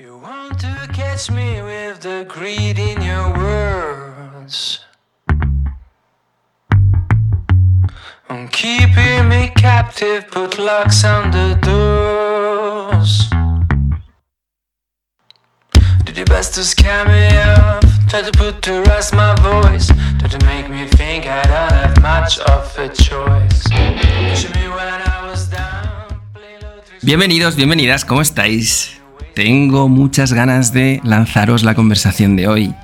You want to catch me with the greed in your words. I'm keeping me captive, put locks on the doors. Did your best to scare me off, try to put to rest my voice, try to make me think I don't have much of a choice. Bienvenidos, bienvenidas, ¿cómo estáis? Tengo muchas ganas de lanzaros la conversación de hoy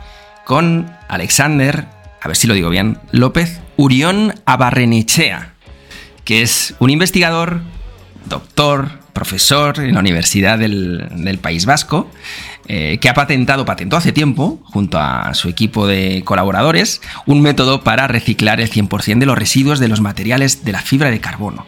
con Alexander, a ver si lo digo bien, López Urión Abarrenechea, que es un investigador, doctor, profesor en la Universidad del, País Vasco, eh, que ha patentado, patentó hace tiempo, junto a su equipo de colaboradores, un método para reciclar el 100% de los residuos de los materiales de la fibra de carbono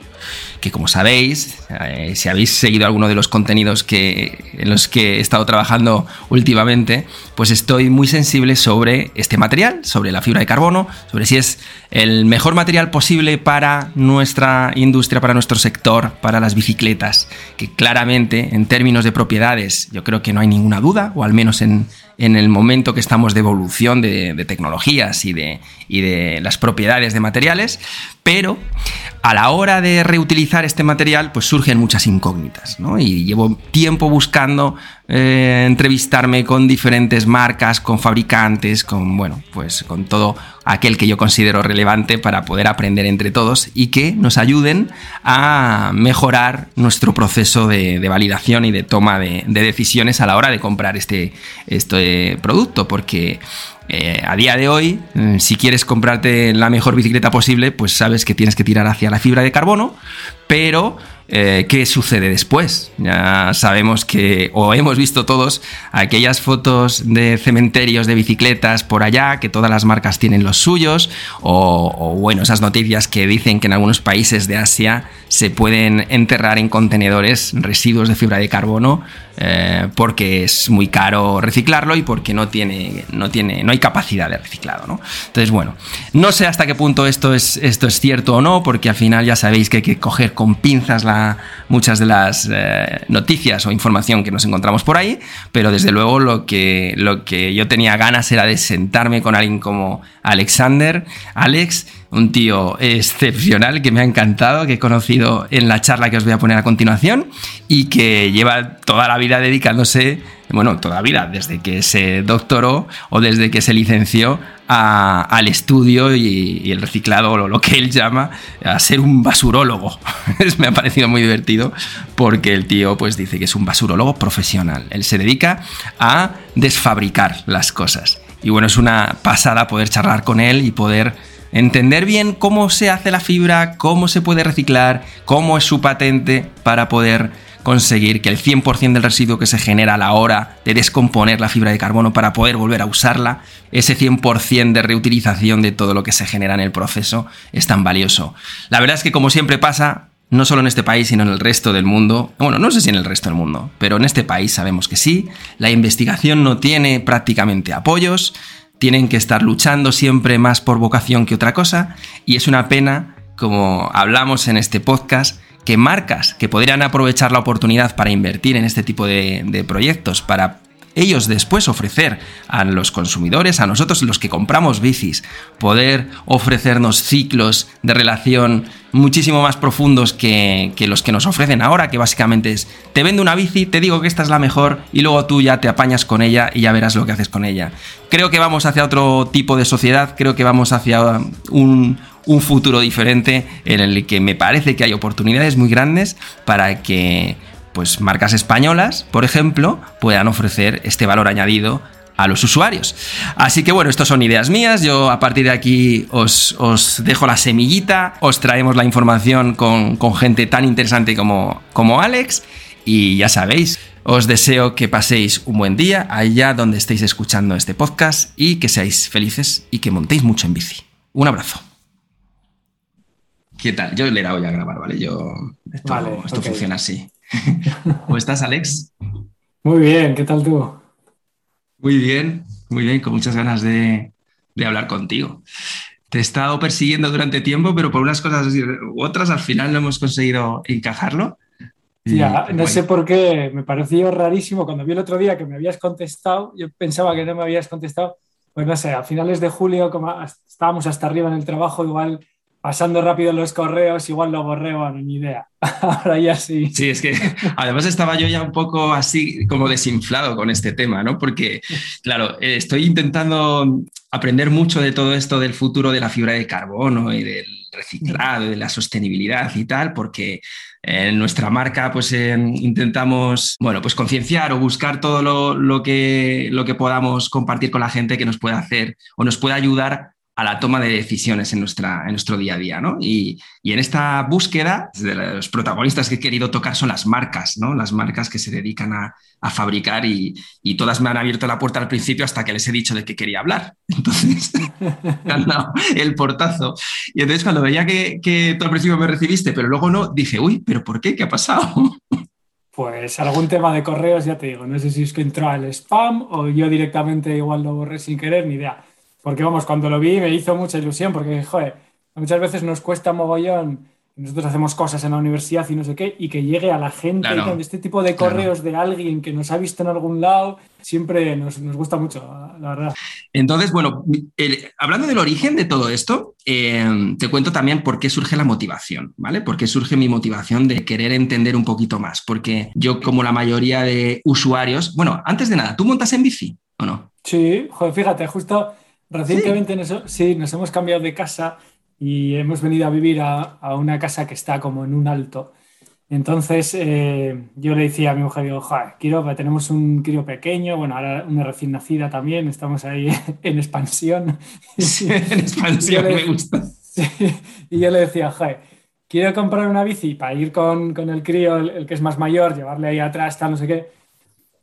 que como sabéis, eh, si habéis seguido alguno de los contenidos que, en los que he estado trabajando últimamente, pues estoy muy sensible sobre este material, sobre la fibra de carbono, sobre si es el mejor material posible para nuestra industria, para nuestro sector, para las bicicletas, que claramente en términos de propiedades yo creo que no hay ninguna duda, o al menos en, en el momento que estamos de evolución de, tecnologías y de, y de las propiedades de materiales, pero a la hora de reutilizar este material, pues surgen muchas incógnitas, ¿no? Y llevo tiempo buscando eh, entrevistarme con diferentes marcas, con fabricantes, con, bueno, pues con todo aquel que yo considero relevante para poder aprender entre todos y que nos ayuden a mejorar nuestro proceso de, validación y de toma de, de, decisiones a la hora de comprar este, este producto, porque eh, a día de hoy, eh, si quieres comprarte la mejor bicicleta posible, pues sabes que tienes que tirar hacia la fibra de carbono, pero eh, ¿qué sucede después? Ya sabemos que, o hemos visto todos, aquellas fotos de cementerios de bicicletas por allá, que todas las marcas tienen los suyos, o, bueno, esas noticias que dicen que en algunos países de Asia se pueden enterrar en contenedores residuos de fibra de carbono eh, porque es muy caro reciclarlo y porque no tiene, no tiene, no hay capacidad de reciclado, ¿no? Entonces, bueno, no sé hasta qué punto esto es, esto es cierto o no, porque al final ya sabéis que hay que coger con pinzas la, muchas de las eh, noticias o información que nos encontramos por ahí, pero desde luego lo que, lo que yo tenía ganas era de sentarme con alguien como Alexander, Alex, un tío excepcional que me ha encantado, que he conocido en la charla que os voy a poner a continuación y que lleva toda la vida dedicándose, bueno, toda la vida, desde que se doctoró o desde que se licenció al estudio y, y, el reciclado, o lo que él llama, a ser un basurólogo. me ha parecido muy divertido porque el tío pues dice que es un basurólogo profesional. Él se dedica a desfabricar las cosas. Y bueno, es una pasada poder charlar con él y poder entender bien cómo se hace la fibra, cómo se puede reciclar, cómo es su patente para poder conseguir que el 100% del residuo que se genera a la hora de descomponer la fibra de carbono para poder volver a usarla, ese 100% de reutilización de todo lo que se genera en el proceso es tan valioso. La verdad es que como siempre pasa, no solo en este país, sino en el resto del mundo. Bueno, no sé si en el resto del mundo, pero en este país sabemos que sí. La investigación no tiene prácticamente apoyos, tienen que estar luchando siempre más por vocación que otra cosa, y es una pena, como hablamos en este podcast, que marcas que podrían aprovechar la oportunidad para invertir en este tipo de, proyectos, para ellos después ofrecer a los consumidores, a nosotros los que compramos bicis, poder ofrecernos ciclos de relación muchísimo más profundos que, que, los que nos ofrecen ahora, que básicamente es, te vendo una bici, te digo que esta es la mejor y luego tú ya te apañas con ella y ya verás lo que haces con ella. Creo que vamos hacia otro tipo de sociedad, creo que vamos hacia un, un futuro diferente en el que me parece que hay oportunidades muy grandes para que pues marcas españolas, por ejemplo, puedan ofrecer este valor añadido a los usuarios. Así que bueno, estas son ideas mías. Yo a partir de aquí os, os dejo la semillita, os traemos la información con, con gente tan interesante como, como Alex. Y ya sabéis, os deseo que paséis un buen día allá donde estéis escuchando este podcast y que seáis felices y que montéis mucho en bici. Un abrazo. ¿Qué tal? Yo le he dado ya a grabar, ¿vale? Yo, esto, vale, esto okay. funciona así. ¿Cómo estás, Alex? Muy bien, ¿qué tal tú? Muy bien, muy bien, con muchas ganas de, de, hablar contigo. Te he estado persiguiendo durante tiempo, pero por unas cosas u otras al final no hemos conseguido encajarlo. Ya, no sé por qué, me pareció rarísimo cuando vi el otro día que me habías contestado, yo pensaba que no me habías contestado, pues no sé, a finales de julio, como estábamos hasta arriba en el trabajo, igual pasando rápido los correos, igual lo borré, ni idea. Ahora ya sí. Sí, es que además estaba yo ya un poco así como desinflado con este tema, ¿no? Porque, claro, eh, estoy intentando aprender mucho de todo esto del futuro de la fibra de carbono y del reciclado, de la sostenibilidad y tal, porque en nuestra marca pues eh, intentamos, bueno, pues concienciar o buscar todo lo, lo, que, lo que podamos compartir con la gente que nos pueda hacer o nos pueda ayudar a la toma de decisiones en, nuestra, en nuestro día a día. ¿no? Y, en esta búsqueda, los protagonistas que he querido tocar son las marcas, ¿no? las marcas que se dedican a, fabricar y, todas me han abierto la puerta al principio hasta que les he dicho de que quería hablar. Entonces, han dado el portazo. Y entonces cuando veía que, que tú al principio me recibiste, pero luego no, dije, uy, pero ¿por qué? ¿Qué ha pasado? Pues algún tema de correos, ya te digo, no sé si es que entró al spam o yo directamente igual lo borré sin querer, ni idea. Porque vamos, cuando lo vi me hizo mucha ilusión, porque, joder, muchas veces nos cuesta mogollón, nosotros hacemos cosas en la universidad y no sé qué, y que llegue a la gente con este tipo de correos de alguien que nos ha visto en algún lado, siempre nos, gusta mucho, la verdad. Entonces, bueno, hablando del origen de todo esto, eh, te cuento también por qué surge la motivación, ¿vale? Por qué surge mi motivación de querer entender un poquito más, porque yo, como la mayoría de usuarios, bueno, antes de nada, ¿tú montas en bici o no? Sí, joder, fíjate, justo Recientemente ¿Sí? Nos, hemos cambiado de casa y hemos venido a vivir a, una casa que está como en un alto. Entonces eh, yo le decía a mi mujer, digo, quiero, tenemos un crío pequeño, bueno, ahora una recién nacida también, estamos ahí en expansión. en expansión me gusta. y yo le decía, joder, quiero comprar una bici para ir con, el crío, el, el, que es más mayor, llevarle ahí atrás, tal, no sé qué.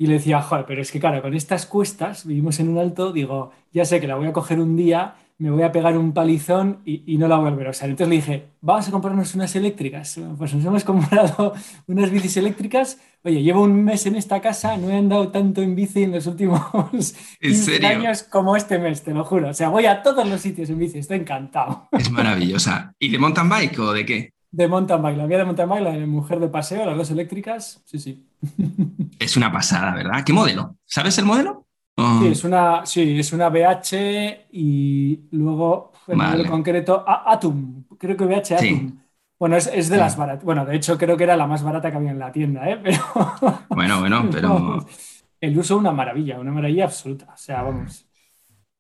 Y le decía, joder, pero es que claro, con estas cuestas, vivimos en un alto, digo, ya sé que la voy a coger un día, me voy a pegar un palizón y, no la voy a volver a usar. Entonces le dije, vamos a comprarnos unas eléctricas. Pues nos hemos comprado unas bicis eléctricas. Oye, llevo un mes en esta casa, no he andado tanto en bici en los últimos años como este mes, te lo juro. O sea, voy a todos los sitios en bici, estoy encantado. Es maravillosa. ¿Y de mountain bike o de qué? De mountain bike, la de mountain bike, la de mujer de paseo, las dos eléctricas, sí, sí. Es una pasada, ¿verdad? ¿Qué modelo? ¿Sabes el modelo? Sí, es una, sí, es una BH y luego el modelo concreto Atum, creo que BH Atum. Bueno, es, de las baratas. Bueno, de hecho creo que era la más barata que había en la tienda, ¿eh? Pero... Bueno, bueno, pero... El uso una maravilla, una maravilla absoluta. O sea, vamos.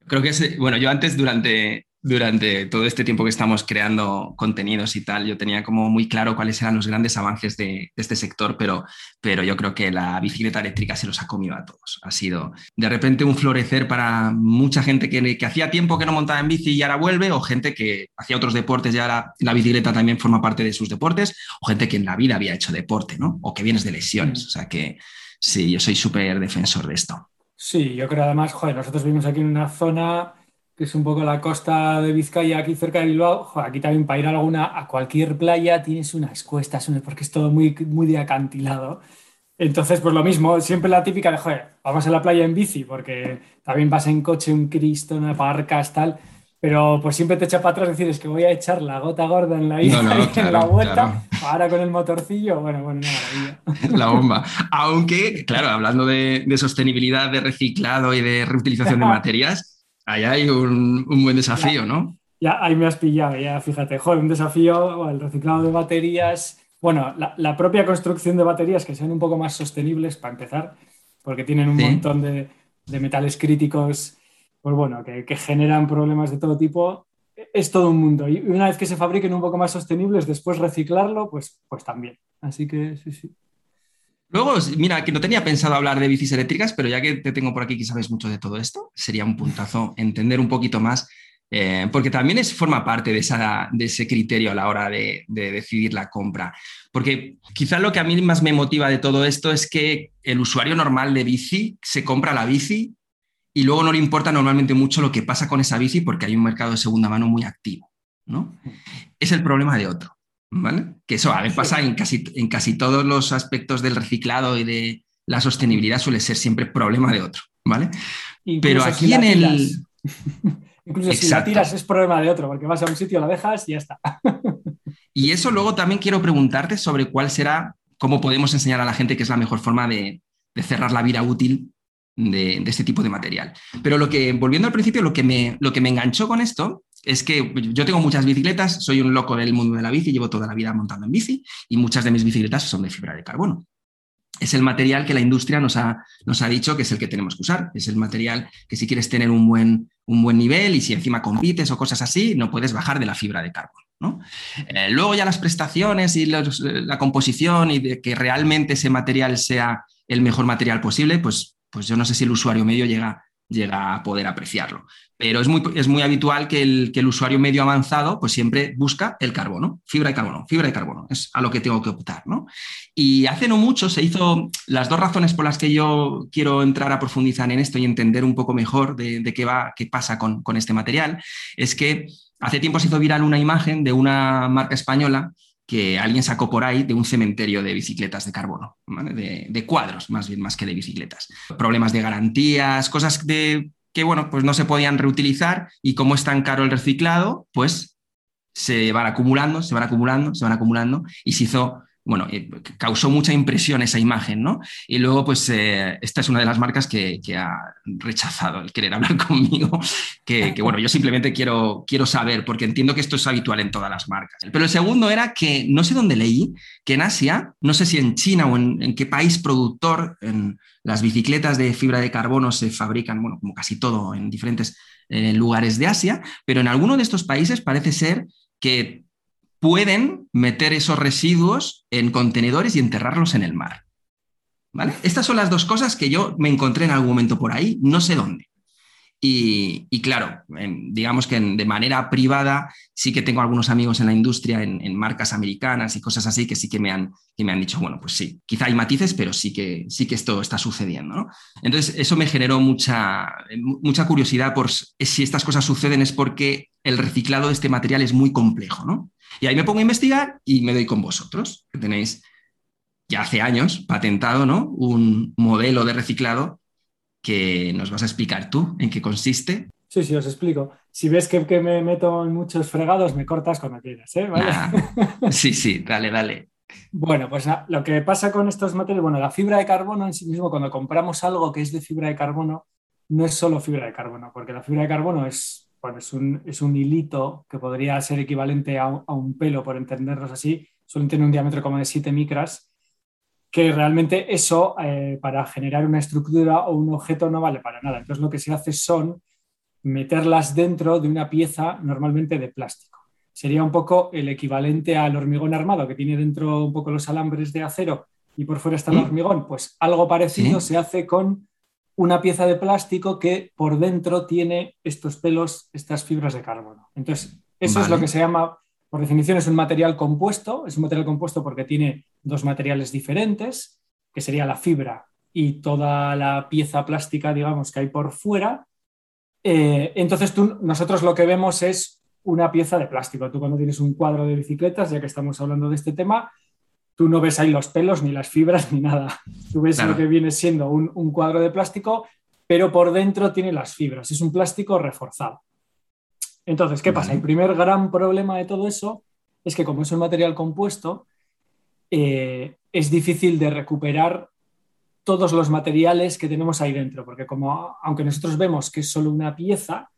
Creo que es, bueno, yo antes durante durante todo este tiempo que estamos creando contenidos y tal, yo tenía como muy claro cuáles eran los grandes avances de, este sector, pero, pero yo creo que la bicicleta eléctrica se los ha comido a todos. Ha sido de repente un florecer para mucha gente que, que hacía tiempo que no montaba en bici y ahora vuelve, o gente que hacía otros deportes y ahora la bicicleta también forma parte de sus deportes, o gente que en la vida había hecho deporte, ¿no? O que vienes de lesiones. O sea que sí, yo soy súper defensor de esto. Sí, yo creo además, joder, nosotros vivimos aquí en una zona que es un poco la costa de Vizcaya, aquí cerca de Bilbao, aquí también para ir a alguna, a cualquier playa tienes unas cuestas, porque es todo muy, muy de acantilado. Entonces, pues lo mismo, siempre la típica de, joder, vamos a la playa en bici, porque también vas en coche, un Cristo, una barcas, tal, pero pues siempre te echa para atrás decir, es que voy a echar la gota gorda en la ida en la vuelta, ahora con el motorcillo, bueno, bueno, una maravilla. La bomba. Aunque, claro, hablando de, de sostenibilidad, de reciclado y de reutilización de materias, Ahí hay un, buen desafío, ¿no? Ya, ahí me has pillado, ya fíjate, joder, un desafío, el reciclado de baterías, bueno, la, propia construcción de baterías que sean un poco más sostenibles para empezar, porque tienen un montón de, metales críticos, pues bueno, que, que, generan problemas de todo tipo, es todo un mundo. Y una vez que se fabriquen un poco más sostenibles, después reciclarlo, pues, pues también. Así que sí, sí. Luego, mira, que no tenía pensado hablar de bicis eléctricas, pero ya que te tengo por aquí que sabes mucho de todo esto, sería un puntazo entender un poquito más, eh, porque también es, forma parte de, de, ese criterio a la hora de, decidir la compra. Porque quizás lo que a mí más me motiva de todo esto es que el usuario normal de bici se compra la bici y luego no le importa normalmente mucho lo que pasa con esa bici porque hay un mercado de segunda mano muy activo. ¿no? Es el problema de otro. Que eso a veces pasa en casi, en casi todos los aspectos del reciclado y de la sostenibilidad suele ser siempre problema de otro, ¿vale? Pero aquí en el... Incluso si la tiras es problema de otro, porque vas a un sitio, la dejas y ya está. y eso luego también quiero preguntarte sobre cuál será cómo podemos enseñar a la gente que es la mejor forma de, cerrar la vida útil de, este tipo de material. Pero lo que, volviendo al principio, lo que, me, lo que me enganchó con esto es que yo tengo muchas bicicletas, soy un loco del mundo de la bici, llevo toda la vida montando en bici y muchas de mis bicicletas son de fibra de carbono es el material que la industria nos ha, nos ha, dicho que es el que tenemos que usar. Es el material que si quieres tener un buen, un buen nivel y si encima compites o cosas así, no puedes bajar de la fibra de carbono. ¿no? Eh, luego ya las prestaciones y la composición y de que realmente ese material sea el mejor material posible, pues, pues yo no sé si el usuario medio llega, llega a poder apreciarlo. Pero es muy, es muy habitual que el, que el, usuario medio avanzado pues siempre busca el carbono, fibra de carbono, fibra de carbono, es a lo que tengo que optar. ¿no? Y hace no mucho se hizo, las dos razones por las que yo quiero entrar a profundizar en esto y entender un poco mejor de, qué va, qué pasa con, con este material, es que hace tiempo se hizo viral una imagen de una marca española que alguien sacó por ahí de un cementerio de bicicletas de carbono, de, cuadros más bien, más que de bicicletas. Problemas de garantías, cosas de, que bueno, pues no se podían reutilizar y como es tan caro el reciclado, pues se van acumulando, se van acumulando, se van acumulando y se hizo bueno, eh, causó mucha impresión esa imagen, ¿no? Y luego, pues, eh, esta es una de las marcas que, ha rechazado el querer hablar conmigo, que, bueno, yo simplemente quiero, quiero saber, porque entiendo que esto es habitual en todas las marcas. Pero el segundo era que, no sé dónde leí, que en Asia, no sé si en China o en, qué país productor, en las bicicletas de fibra de carbono se fabrican, bueno, como casi todo en diferentes eh, lugares de Asia, pero en alguno de estos países parece ser que pueden meter esos residuos en contenedores y enterrarlos en el mar. ¿Vale? Estas son las dos cosas que yo me encontré en algún momento por ahí, no sé dónde. Y, claro, digamos que de manera privada sí que tengo algunos amigos en la industria, en, marcas americanas y cosas así, que sí que me, han, que me han dicho, bueno, pues sí, quizá hay matices, pero sí que, sí que esto está sucediendo. Entonces, eso me generó mucha, mucha curiosidad por si estas cosas suceden es porque el reciclado de este material es muy complejo. ¿no? Y ahí me pongo a investigar y me doy con vosotros, que tenéis ya hace años patentado ¿no? un modelo de reciclado que nos vas a explicar tú en qué consiste. Sí, sí, os explico. Si ves que, me meto en muchos fregados, me cortas cuando quieras. ¿eh? sí, sí, dale, dale. Bueno, pues lo que pasa con estos materiales, bueno, la fibra de carbono en sí mismo, cuando compramos algo que es de fibra de carbono, no es solo fibra de carbono, porque la fibra de carbono es bueno, es un, es un hilito que podría ser equivalente a, un pelo, por entenderlos así, suelen tener un diámetro como de 7 micras, que realmente eso eh, para generar una estructura o un objeto no vale para nada. Entonces lo que se hace son meterlas dentro de una pieza normalmente de plástico. Sería un poco el equivalente al hormigón armado, que tiene dentro un poco los alambres de acero y por fuera está el hormigón. Pues algo parecido se hace con una pieza de plástico que por dentro tiene estos pelos, estas fibras de carbono. Entonces, eso es lo que se llama, por definición, es un material compuesto. Es un material compuesto porque tiene dos materiales diferentes, que sería la fibra y toda la pieza plástica, digamos, que hay por fuera. Eh, entonces, tú, nosotros lo que vemos es una pieza de plástico. Tú cuando tienes un cuadro de bicicletas, ya que estamos hablando de este tema, tú no ves ahí los pelos, ni las fibras, ni nada. Tú ves lo que viene siendo un, cuadro de plástico, pero por dentro tiene las fibras. Es un plástico reforzado. Entonces, ¿qué pasa? El primer gran problema de todo eso es que como es un material compuesto, eh, es difícil de recuperar todos los materiales que tenemos ahí dentro, porque como aunque nosotros vemos que es solo una pieza,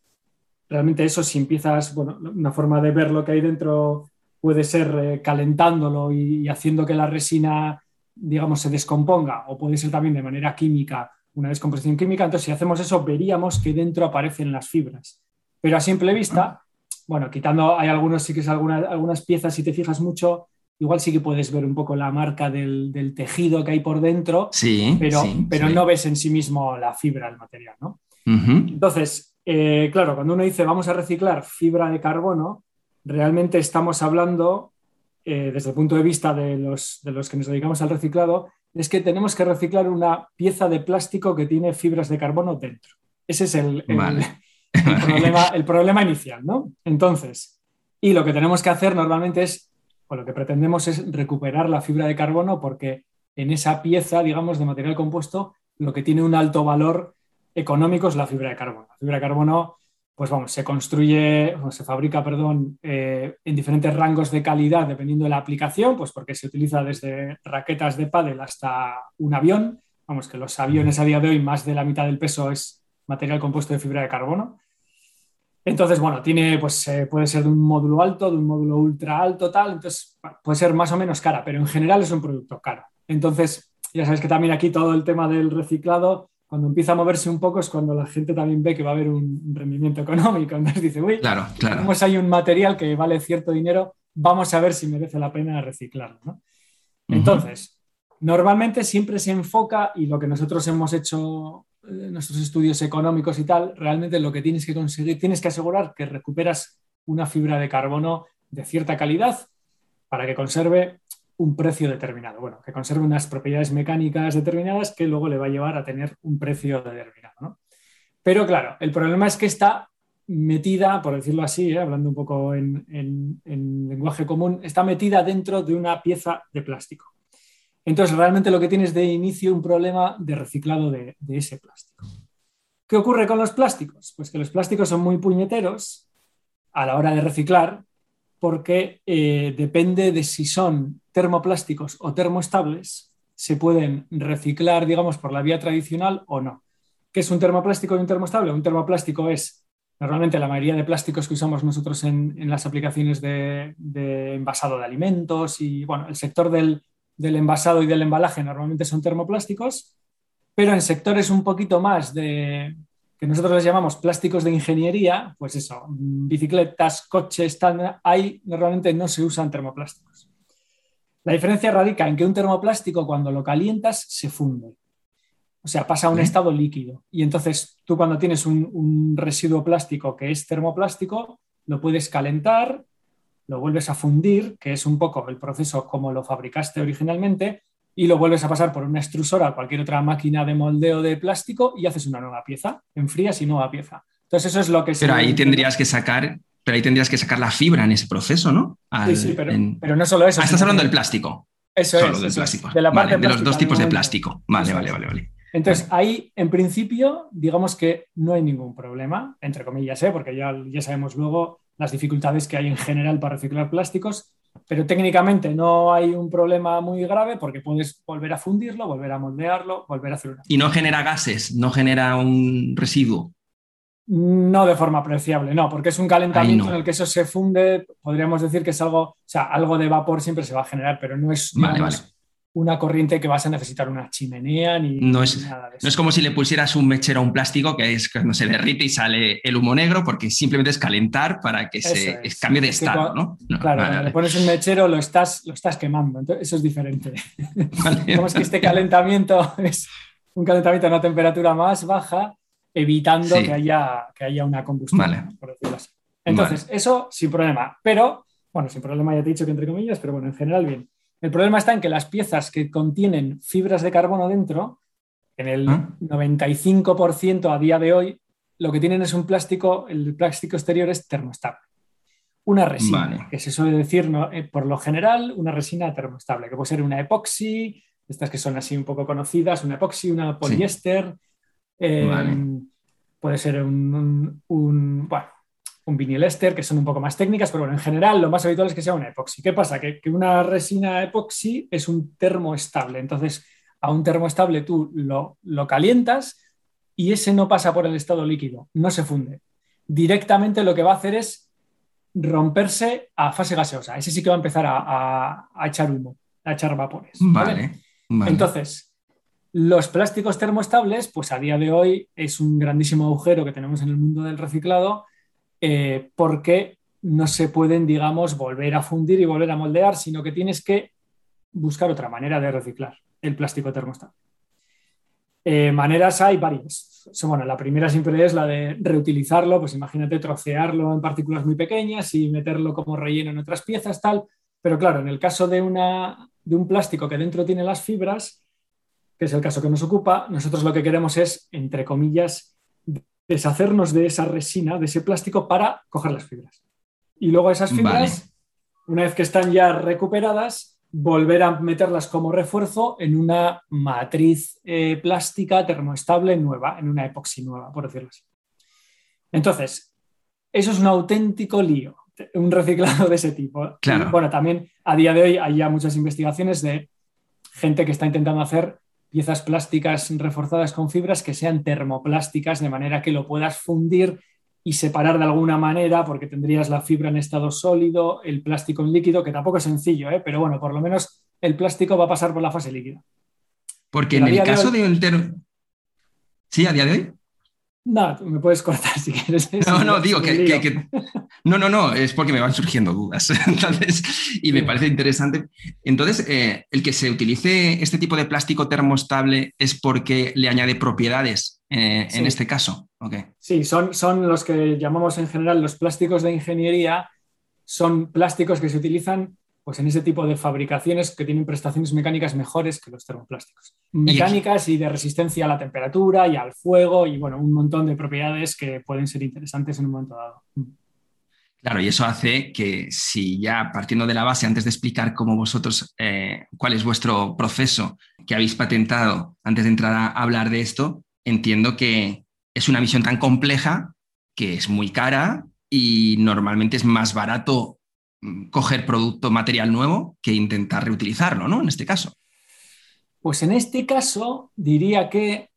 realmente eso si empiezas, bueno, una forma de ver lo que hay dentro puede ser eh, calentándolo y, haciendo que la resina, digamos, se descomponga, o puede ser también de manera química, una descomposición química. Entonces, si hacemos eso, veríamos que dentro aparecen las fibras. Pero a simple vista, bueno, quitando, hay algunos, sí que es algunas, algunas piezas, si te fijas mucho, igual sí que puedes ver un poco la marca del, tejido que hay por dentro, sí, pero, pero no ves en sí mismo la fibra del material, ¿no? Entonces, eh, claro, cuando uno dice vamos a reciclar fibra de carbono, realmente estamos hablando, eh, desde el punto de vista de los, de los que nos dedicamos al reciclado, es que tenemos que reciclar una pieza de plástico que tiene fibras de carbono dentro. Ese es el, problema, el problema inicial, ¿no? Entonces, y lo que tenemos que hacer normalmente es, o lo que pretendemos es recuperar la fibra de carbono porque en esa pieza, digamos, de material compuesto, lo que tiene un alto valor económico es la fibra de carbono. La fibra de carbono pues vamos, se construye, o se fabrica, perdón, eh, en diferentes rangos de calidad dependiendo de la aplicación, pues porque se utiliza desde raquetas de pádel hasta un avión. Vamos, que los aviones a día de hoy más de la mitad del peso es material compuesto de fibra de carbono. Entonces, bueno, tiene, pues eh, puede ser de un módulo alto, de un módulo ultra alto, tal, entonces puede ser más o menos cara, pero en general es un producto caro. Entonces, ya sabes que también aquí todo el tema del reciclado cuando empieza a moverse un poco es cuando la gente también ve que va a haber un rendimiento económico. Entonces dice, uy, claro, claro. Como hay un material que vale cierto dinero, vamos a ver si merece la pena reciclarlo. Entonces, normalmente siempre se enfoca, y lo que nosotros hemos hecho en nuestros estudios económicos y tal, realmente lo que tienes que conseguir, tienes que asegurar que recuperas una fibra de carbono de cierta calidad para que conserve un precio determinado. Bueno, que conserve unas propiedades mecánicas determinadas que luego le va a llevar a tener un precio determinado. Pero claro, el problema es que está metida, por decirlo así, ¿eh? hablando un poco en, lenguaje común, está metida dentro de una pieza de plástico. Entonces, realmente lo que tienes de inicio un problema de reciclado de ese plástico. ¿Qué ocurre con los plásticos? Pues que los plásticos son muy puñeteros a la hora de reciclar porque eh, depende de si son termoplásticos o termoestables, se pueden reciclar, digamos, por la vía tradicional o no. ¿Qué es un termoplástico y un termoestable? Un termoplástico es normalmente la mayoría de plásticos que usamos nosotros en, las aplicaciones de, envasado de alimentos y, bueno, el sector del, del envasado y del embalaje normalmente son termoplásticos, pero en sectores un poquito más de, que nosotros les llamamos plásticos de ingeniería, pues eso, bicicletas, coches, tal, ahí normalmente no se usan termoplásticos. La diferencia radica en que un termoplástico cuando lo calientas se funde. O sea, pasa a un estado líquido. Y entonces tú cuando tienes un, un, residuo plástico que es termoplástico, lo puedes calentar, lo vuelves a fundir, que es un poco el proceso como lo fabricaste originalmente, y lo vuelves a pasar por una extrusora o cualquier otra máquina de moldeo de plástico y haces una nueva pieza, enfrías y nueva pieza. Entonces eso es lo que... Pero ahí tendrías que sacar... Pero ahí tendrías que sacar la fibra en ese proceso, ¿no? sí, sí, pero, no solo eso. Ah, estás hablando del plástico. Eso solo es. del plástico. De, la vale, de los dos tipos de plástico. Vale, vale, vale, vale. Entonces, ahí, en principio, digamos que no hay ningún problema, entre comillas, ¿eh? porque ya, ya sabemos luego las dificultades que hay en general para reciclar plásticos, pero técnicamente no hay un problema muy grave porque puedes volver a fundirlo, volver a moldearlo, volver a hacer una. ¿Y no genera gases? ¿No genera un residuo? No de forma apreciable, no, porque es un calentamiento en el que eso se funde, podríamos decir que es algo, o sea, algo de vapor siempre se va a generar, pero no es una corriente que vas a necesitar una chimenea ni, no es, nada de eso. No es como si le pusieras un mechero a un plástico que es cuando se derrite y sale el humo negro, porque simplemente es calentar para que se cambie de estado, ¿no? Claro, le pones un mechero lo estás, lo estás quemando, entonces eso es diferente. Digamos que este calentamiento es un calentamiento a una temperatura más baja, evitando que, haya, que haya una combustión, por decirlo así. Entonces, eso sin problema, pero, bueno, sin problema ya te he dicho que entre comillas, pero bueno, en general bien. El problema está en que las piezas que contienen fibras de carbono dentro, en el 95% ah. a día de hoy, lo que tienen es un plástico, el plástico exterior es termoestable. Una resina, que se suele decir eh, por lo general una resina termoestable, que puede ser una epoxi, estas que son así un poco conocidas, una epoxi, una poliéster, eh, puede ser un, un, bueno, un vinil ester, que son un poco más técnicas, pero bueno, en general lo más habitual es que sea una epoxi. ¿Qué pasa? Que, una resina epoxi es un termoestable. Entonces, a un termoestable tú lo, lo calientas y ese no pasa por el estado líquido, no se funde. Directamente lo que va a hacer es romperse a fase gaseosa. Ese sí que va a empezar a, echar humo, a echar vapores. vale. Entonces, los plásticos termoestables, pues a día de hoy es un grandísimo agujero que tenemos en el mundo del reciclado eh, porque no se pueden, digamos, volver a fundir y volver a moldear, sino que tienes que buscar otra manera de reciclar el plástico termostato. Eh, maneras hay varias. Bueno, la primera siempre es la de reutilizarlo, pues imagínate trocearlo en partículas muy pequeñas y meterlo como relleno en otras piezas, tal. Pero claro, en el caso de, una, de un plástico que dentro tiene las fibras, que es el caso que nos ocupa, nosotros lo que queremos es, entre comillas, deshacernos de esa resina, de ese plástico, para coger las fibras. Y luego esas fibras, una vez que están ya recuperadas, volver a meterlas como refuerzo en una matriz eh, plástica termoestable nueva, en una epoxi nueva, por decirlo así. Entonces, eso es un auténtico lío, un reciclado de ese tipo. Claro. Y, bueno, también a día de hoy hay ya muchas investigaciones de gente que está intentando hacer piezas plásticas reforzadas con fibras que sean termoplásticas, de manera que lo puedas fundir y separar de alguna manera, porque tendrías la fibra en estado sólido, el plástico en líquido, que tampoco es sencillo, ¿eh? pero bueno, por lo menos el plástico va a pasar por la fase líquida. Porque Pero en el de caso hoy- de un ter- Sí, a día de hoy. Nada, me puedes cortar si quieres. No, no, digo que, No, no, no, es porque me van surgiendo dudas. Entonces, y me parece interesante. Entonces, eh, el que se utilice este tipo de plástico termostable es porque le añade propiedades eh, Sí. en este caso. Ok. Sí, son, son los que llamamos en general los plásticos de ingeniería, son plásticos que se utilizan pues, en ese tipo de fabricaciones que tienen prestaciones mecánicas mejores que los termoplásticos. Mecánicas y de resistencia a la temperatura y al fuego y bueno, un montón de propiedades que pueden ser interesantes en un momento dado. Claro, y eso hace que si ya partiendo de la base, antes de explicar cómo vosotros, eh, cuál es vuestro proceso que habéis patentado, antes de entrar a hablar de esto, entiendo que es una misión tan compleja que es muy cara y normalmente es más barato mm, coger producto material nuevo que intentar reutilizarlo, ¿no? En este caso. Pues en este caso diría que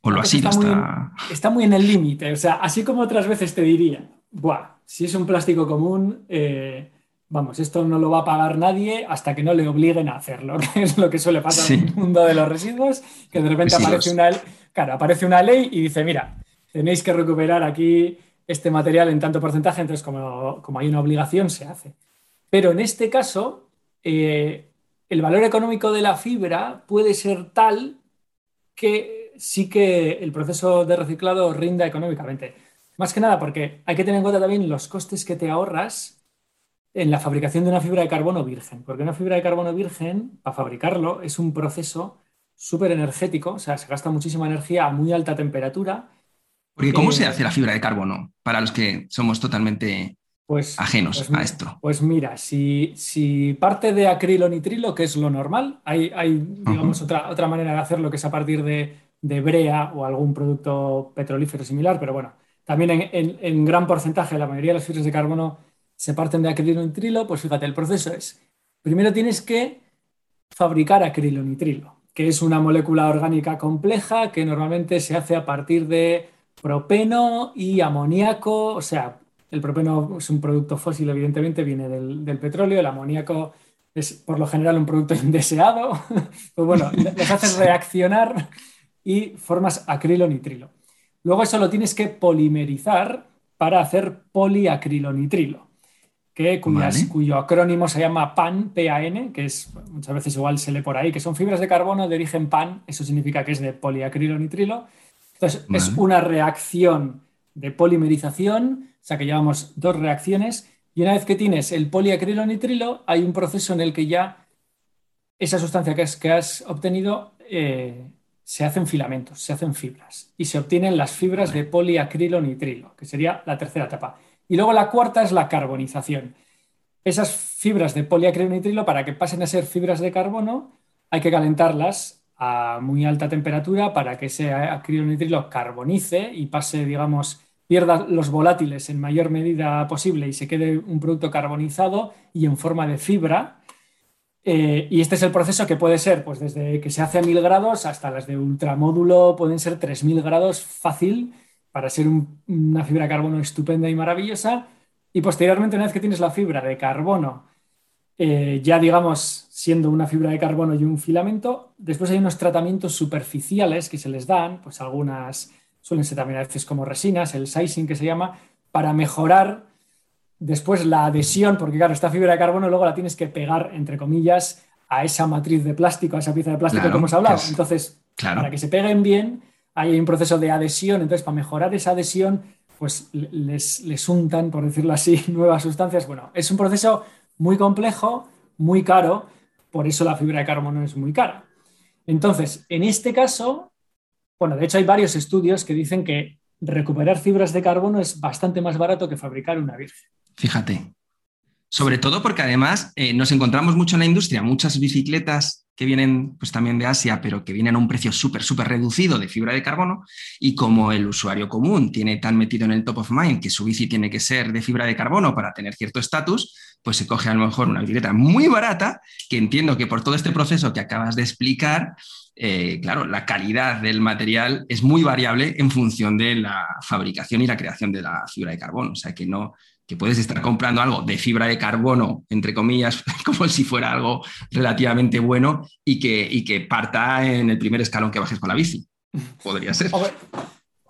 O lo ha sido está muy hasta... está muy en el límite. O sea, así como otras veces te diría, Buah, si es un plástico común, eh, vamos, esto no lo va a pagar nadie hasta que no le obliguen a hacerlo, que es lo que suele pasar Sí. en el mundo de los residuos, que de repente Residuos. aparece una, claro, aparece una ley y dice, mira, tenéis que recuperar aquí este material en tanto porcentaje, entonces como, como hay una obligación, se hace. Pero en este caso, eh, el valor económico de la fibra puede ser tal que sí que el proceso de reciclado rinda económicamente. Más que nada porque hay que tener en cuenta también los costes que te ahorras en la fabricación de una fibra de carbono virgen, porque una fibra de carbono virgen, para fabricarlo, es un proceso súper energético, o sea, se gasta muchísima energía a muy alta temperatura. Porque ¿cómo se hace la fibra de carbono? Para los que somos totalmente Pues, ajenos pues a esto. Pues mira, si, si parte de acrilonitrilo, que es lo normal, hay, hay digamos, otra, otra manera de hacerlo que es a partir de, de brea o algún producto petrolífero similar, pero bueno, también en, en- en gran porcentaje la mayoría de las fibras de carbono se parten de acrilonitrilo, pues fíjate, el proceso es, primero tienes que fabricar acrilonitrilo, que es una molécula orgánica compleja que normalmente se hace a partir de propeno y amoníaco, o sea, el propeno es un producto fósil, evidentemente, viene del, del petróleo, el amoníaco es por lo general un producto indeseado, pues bueno, les haces reaccionar y formas acrilonitrilo. Luego eso lo tienes que polimerizar para hacer poliacrilonitrilo, que cuyas- Vale. cuyo acrónimo se llama PAN, PAN, que es muchas veces igual se lee por ahí, que son fibras de carbono de origen PAN, eso significa que es de poliacrilonitrilo. Entonces es una reacción de polimerización, o sea que llevamos dos reacciones, y una vez que tienes el poliacrilonitrilo, hay un proceso en el que ya esa sustancia que has, que has obtenido eh, se hacen filamentos, se hacen fibras, y se obtienen las fibras de poliacrilonitrilo, que sería la tercera etapa. Y luego la cuarta es la carbonización. Esas fibras de poliacrilonitrilo, para que pasen a ser fibras de carbono, hay que calentarlas a muy alta temperatura para que ese acrilonitrilo carbonice y pase, digamos, pierda los volátiles en mayor medida posible y se quede un producto carbonizado y en forma de fibra. Eh, y este es el proceso que puede ser, pues desde que se hace a 1000 grados hasta las de ultramódulo pueden ser 3000 grados fácil para ser un- una fibra de carbono estupenda y maravillosa. Y posteriormente, una vez que tienes la fibra de carbono, eh, ya digamos siendo una fibra de carbono y un filamento, después hay unos tratamientos superficiales que se les dan, pues algunas suelen ser también a veces como resinas, el sizing que se llama, para mejorar después la adhesión, porque claro, esta fibra de carbono luego la tienes que pegar, entre comillas, a esa matriz de plástico, a esa pieza de plástico Claro, que hemos hablado. es- Entonces, Claro. para que se peguen bien, hay un proceso de adhesión. Entonces, para mejorar esa adhesión, pues le- les, les untan, por decirlo así, nuevas sustancias. Bueno, es un proceso muy complejo, muy caro, por eso la fibra de carbono es muy cara. Entonces, en este caso, bueno, de hecho hay varios estudios que dicen que recuperar fibras de carbono es bastante más barato que fabricar una virgen. Fíjate. Sobre todo porque además eh, nos encontramos mucho en la industria, muchas bicicletas que vienen pues también de Asia, pero que vienen a un precio súper, súper reducido de fibra de carbono. Y como el usuario común tiene tan metido en el top of mind que su bici tiene que ser de fibra de carbono para tener cierto estatus, pues se coge a lo mejor una bicicleta muy barata, que entiendo que por todo este proceso que acabas de explicar, eh, claro, la calidad del material es muy variable en función de la fabricación y la creación de la fibra de carbono. O sea que no, que puedes estar comprando algo de fibra de carbono, entre comillas, como si fuera algo relativamente bueno y que, y que parta en el primer escalón que bajes con la bici. Podría ser.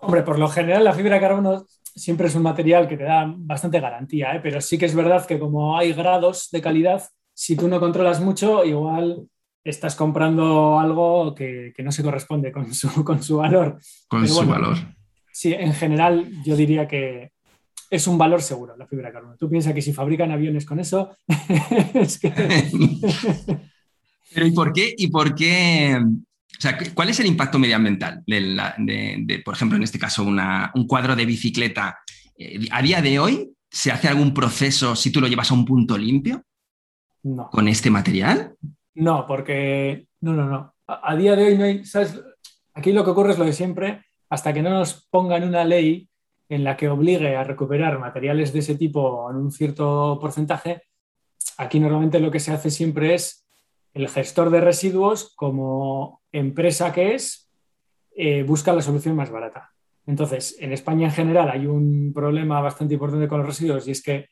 Hombre, por lo general la fibra de carbono siempre es un material que te da bastante garantía, ¿eh? pero sí que es verdad que como hay grados de calidad, si tú no controlas mucho, igual estás comprando algo que, no se corresponde con su, con su valor. Con su valor. Sí, en general yo diría que, es un valor seguro la fibra de carbono. Tú piensas que si fabrican aviones con eso, es que... Pero ¿y por qué? ¿Y por qué? O sea, ¿cuál es el impacto medioambiental de, por ejemplo, en este caso, un cuadro de bicicleta? Eh, ¿A día de hoy se hace algún proceso si tú lo llevas a un punto limpio? No. ¿Con este material? No, porque no, no, no. A, a día de hoy no hay, ¿sabes? Aquí lo que ocurre es lo de siempre, hasta que no nos pongan una ley en la que obligue a recuperar materiales de ese tipo en un cierto porcentaje, aquí normalmente lo que se hace siempre es el gestor de residuos, como empresa que es, eh, busca la solución más barata. Entonces, en España en general hay un problema bastante importante con los residuos y es que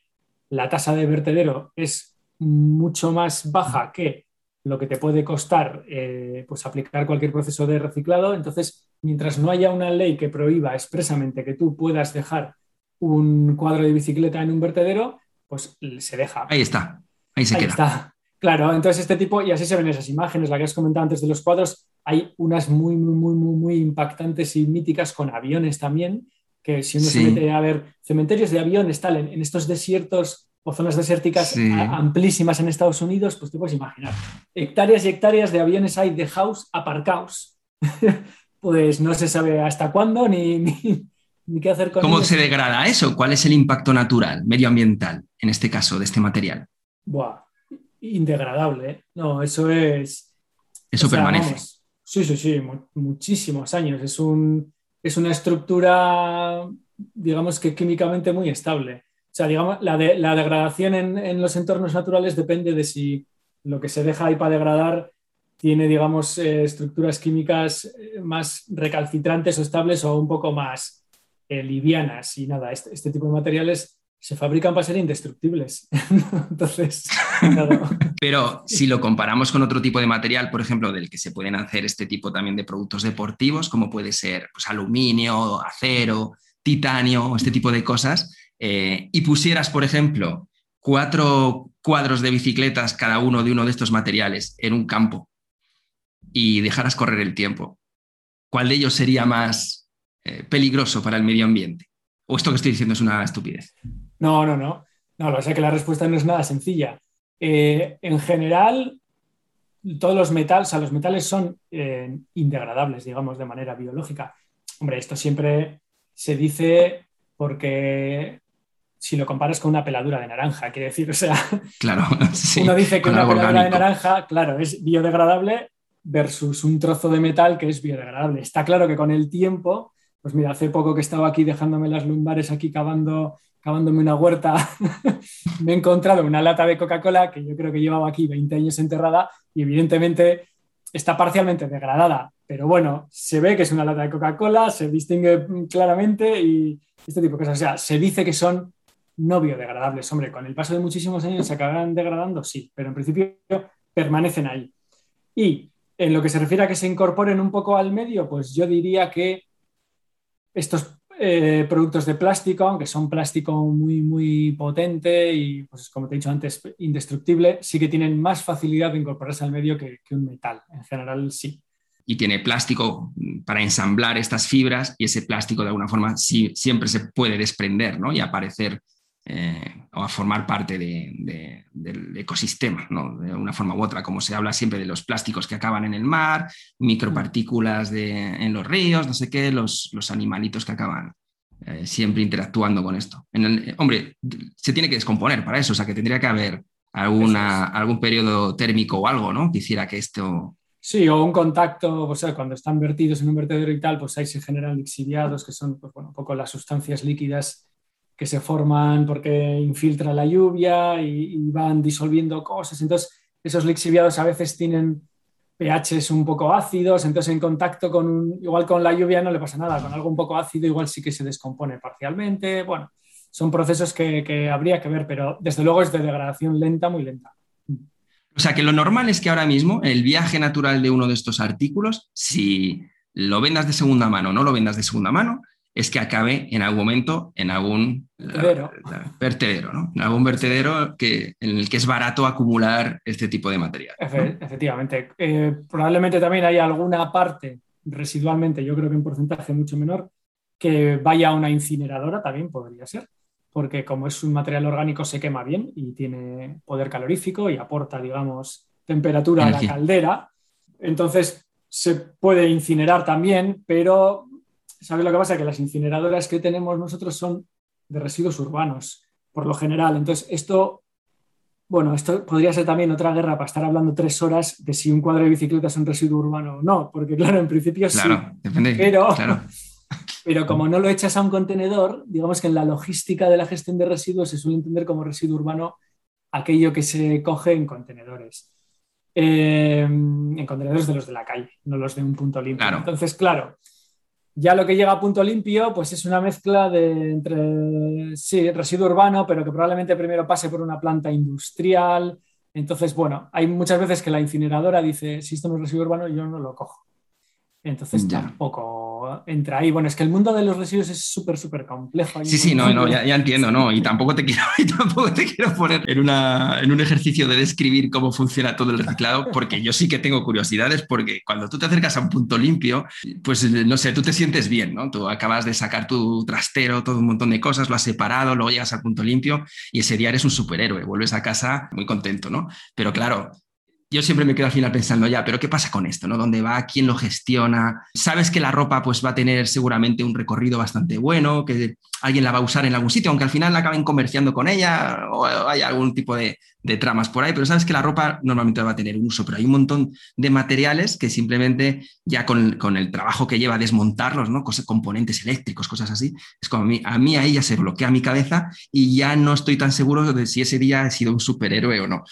la tasa de vertedero es mucho más baja que lo que te puede costar eh, pues aplicar cualquier proceso de reciclado. Entonces, mientras no haya una ley que prohíba expresamente que tú puedas dejar un cuadro de bicicleta en un vertedero, pues se deja. Ahí está, ahí se ahí queda. Está. Claro, entonces este tipo, y así se ven esas imágenes, la que has comentado antes de los cuadros, hay unas muy, muy, muy, muy, muy impactantes y míticas con aviones también, que si uno se mete a ver cementerios de aviones, tal, en, estos desiertos o zonas desérticas amplísimas en Estados Unidos, pues te puedes imaginar. Hectáreas y hectáreas de aviones hay de house aparcados. pues no se sabe hasta cuándo ni, ni, qué hacer con ¿Cómo se degrada eso? ¿Cuál es el impacto natural, medioambiental, en este caso, de este material? Buah, indegradable. ¿eh? No, eso es... Eso permanece. sí, sí, sí, muchísimos años. Es, un, es una estructura, digamos que químicamente muy estable. O sea, digamos, la, de, la degradación en, en los entornos naturales depende de si lo que se deja ahí para degradar tiene, digamos, eh, estructuras químicas eh, más recalcitrantes o estables o un poco más eh, livianas. Y nada, este, este, tipo de materiales se fabrican para ser indestructibles. Entonces, Pero si lo comparamos con otro tipo de material, por ejemplo, del que se pueden hacer este tipo también de productos deportivos, como puede ser pues, aluminio, acero, titanio, este tipo de cosas, y pusieras, por ejemplo, cuatro cuadros de bicicletas cada uno de uno de estos materiales en un campo y dejaras correr el tiempo, ¿cuál de ellos sería más eh, peligroso para el medio ambiente? ¿O esto que estoy diciendo es una estupidez? No, no, no. No, lo sé que la respuesta no es nada sencilla. Eh, en general, todos los metales, o los metales son eh, indegradables, digamos, de manera biológica. Hombre, esto siempre se dice porque si lo comparas con una peladura de naranja, quiere decir, o sea, claro, uno dice que una peladura de naranja, claro, es biodegradable versus un trozo de metal que es biodegradable. Está claro que con el tiempo, pues mira, hace poco que estaba aquí dejándome las lumbares aquí cavando, cavándome una huerta, me he encontrado una lata de Coca-Cola que yo creo que llevaba aquí 20 años enterrada y evidentemente está parcialmente degradada, pero bueno, se ve que es una lata de Coca-Cola, se distingue claramente y este tipo de cosas. O sea, se dice que son no biodegradables. Hombre, con el paso de muchísimos años se acabarán degradando, sí, pero en principio permanecen ahí. Y en lo que se refiere a que se incorporen un poco al medio, pues yo diría que estos eh, productos de plástico, aunque son plástico muy, muy potente y, pues, como te he dicho antes, indestructible, sí que tienen más facilidad de incorporarse al medio que, un metal. En general, sí. Y tiene plástico para ensamblar estas fibras y ese plástico de alguna forma sí, siempre se puede desprender ¿no? y aparecer eh, o a formar parte del ecosistema, ¿no? de una forma u otra, como se habla siempre de los plásticos que acaban en el mar, micropartículas en los ríos, no sé qué, los, los animalitos que acaban eh, siempre interactuando con esto. En el, hombre, se tiene que descomponer para eso, o sea que tendría que haber alguna, algún periodo térmico o algo, ¿no? Que hiciera que esto... Sí, o un contacto, o sea, cuando están vertidos en un vertedero y tal, pues ahí se generan lixiviados, que son pues, bueno, un poco las sustancias líquidas que se forman porque infiltra la lluvia y, van disolviendo cosas. Entonces, esos lixiviados a veces tienen pHs un poco ácidos, entonces en contacto con, igual con la lluvia no le pasa nada, con algo un poco ácido igual sí que se descompone parcialmente, bueno, son procesos que, habría que ver, pero desde luego es de degradación lenta, muy lenta. O sea que lo normal es que ahora mismo el viaje natural de uno de estos artículos, si lo vendas de segunda mano o no lo vendas de segunda mano, es que acabe en algún momento en algún vertedero, ¿no? En algún vertedero que, en el que es barato acumular este tipo de material. efectivamente. Eh, probablemente también hay alguna parte residualmente, yo creo que un porcentaje mucho menor, que vaya a una incineradora, también podría ser, porque como es un material orgánico se quema bien y tiene poder calorífico y aporta, digamos, temperatura a la caldera. Entonces se puede incinerar también, pero ¿Sabes lo que pasa? Que las incineradoras que tenemos nosotros son de residuos urbanos, por lo general. Entonces, esto, bueno, esto podría ser también otra guerra para estar hablando tres horas de si un cuadro de bicicleta es un residuo urbano o no, porque claro, en principio sí. Depende, pero, pero como no lo echas a un contenedor, digamos que en la logística de la gestión de residuos se suele entender como residuo urbano aquello que se coge en contenedores. Eh, en contenedores de los de la calle, no los de un punto limpio. Entonces, claro, ya lo que llega a punto limpio, pues es una mezcla de entre, sí, residuo urbano, pero que probablemente primero pase por una planta industrial. Entonces, bueno, hay muchas veces que la incineradora dice, si esto no es residuo urbano, yo no lo cojo. Entonces tampoco entra ahí. Bueno, es que el mundo de los residuos es súper, súper complejo. Sí, sí, no, no ya, entiendo, ¿no? Y tampoco te quiero, y tampoco te quiero poner en, una, en un ejercicio de describir cómo funciona todo el reciclado, porque yo sí que tengo curiosidades, porque cuando tú te acercas a un punto limpio, pues no sé, tú te sientes bien, ¿no? Tú acabas de sacar tu trastero, todo un montón de cosas, lo has separado, luego llegas al punto limpio y ese día eres un superhéroe, vuelves a casa muy contento, ¿no? Pero claro, yo siempre me quedo al final pensando ya, pero ¿qué pasa con esto? ¿no? ¿Dónde va? ¿Quién lo gestiona? Sabes que la ropa pues va a tener seguramente un recorrido bastante bueno, que alguien la va a usar en algún sitio, aunque al final la acaben comerciando con ella o haya algún tipo de, tramas por ahí, pero sabes que la ropa normalmente va a tener un uso, pero hay un montón de materiales que simplemente ya con, el trabajo que lleva desmontarlos, ¿no? Cosas, componentes eléctricos, cosas así, es como a mí, a mí ahí ya se bloquea mi cabeza y ya no estoy tan seguro de si ese día he sido un superhéroe o no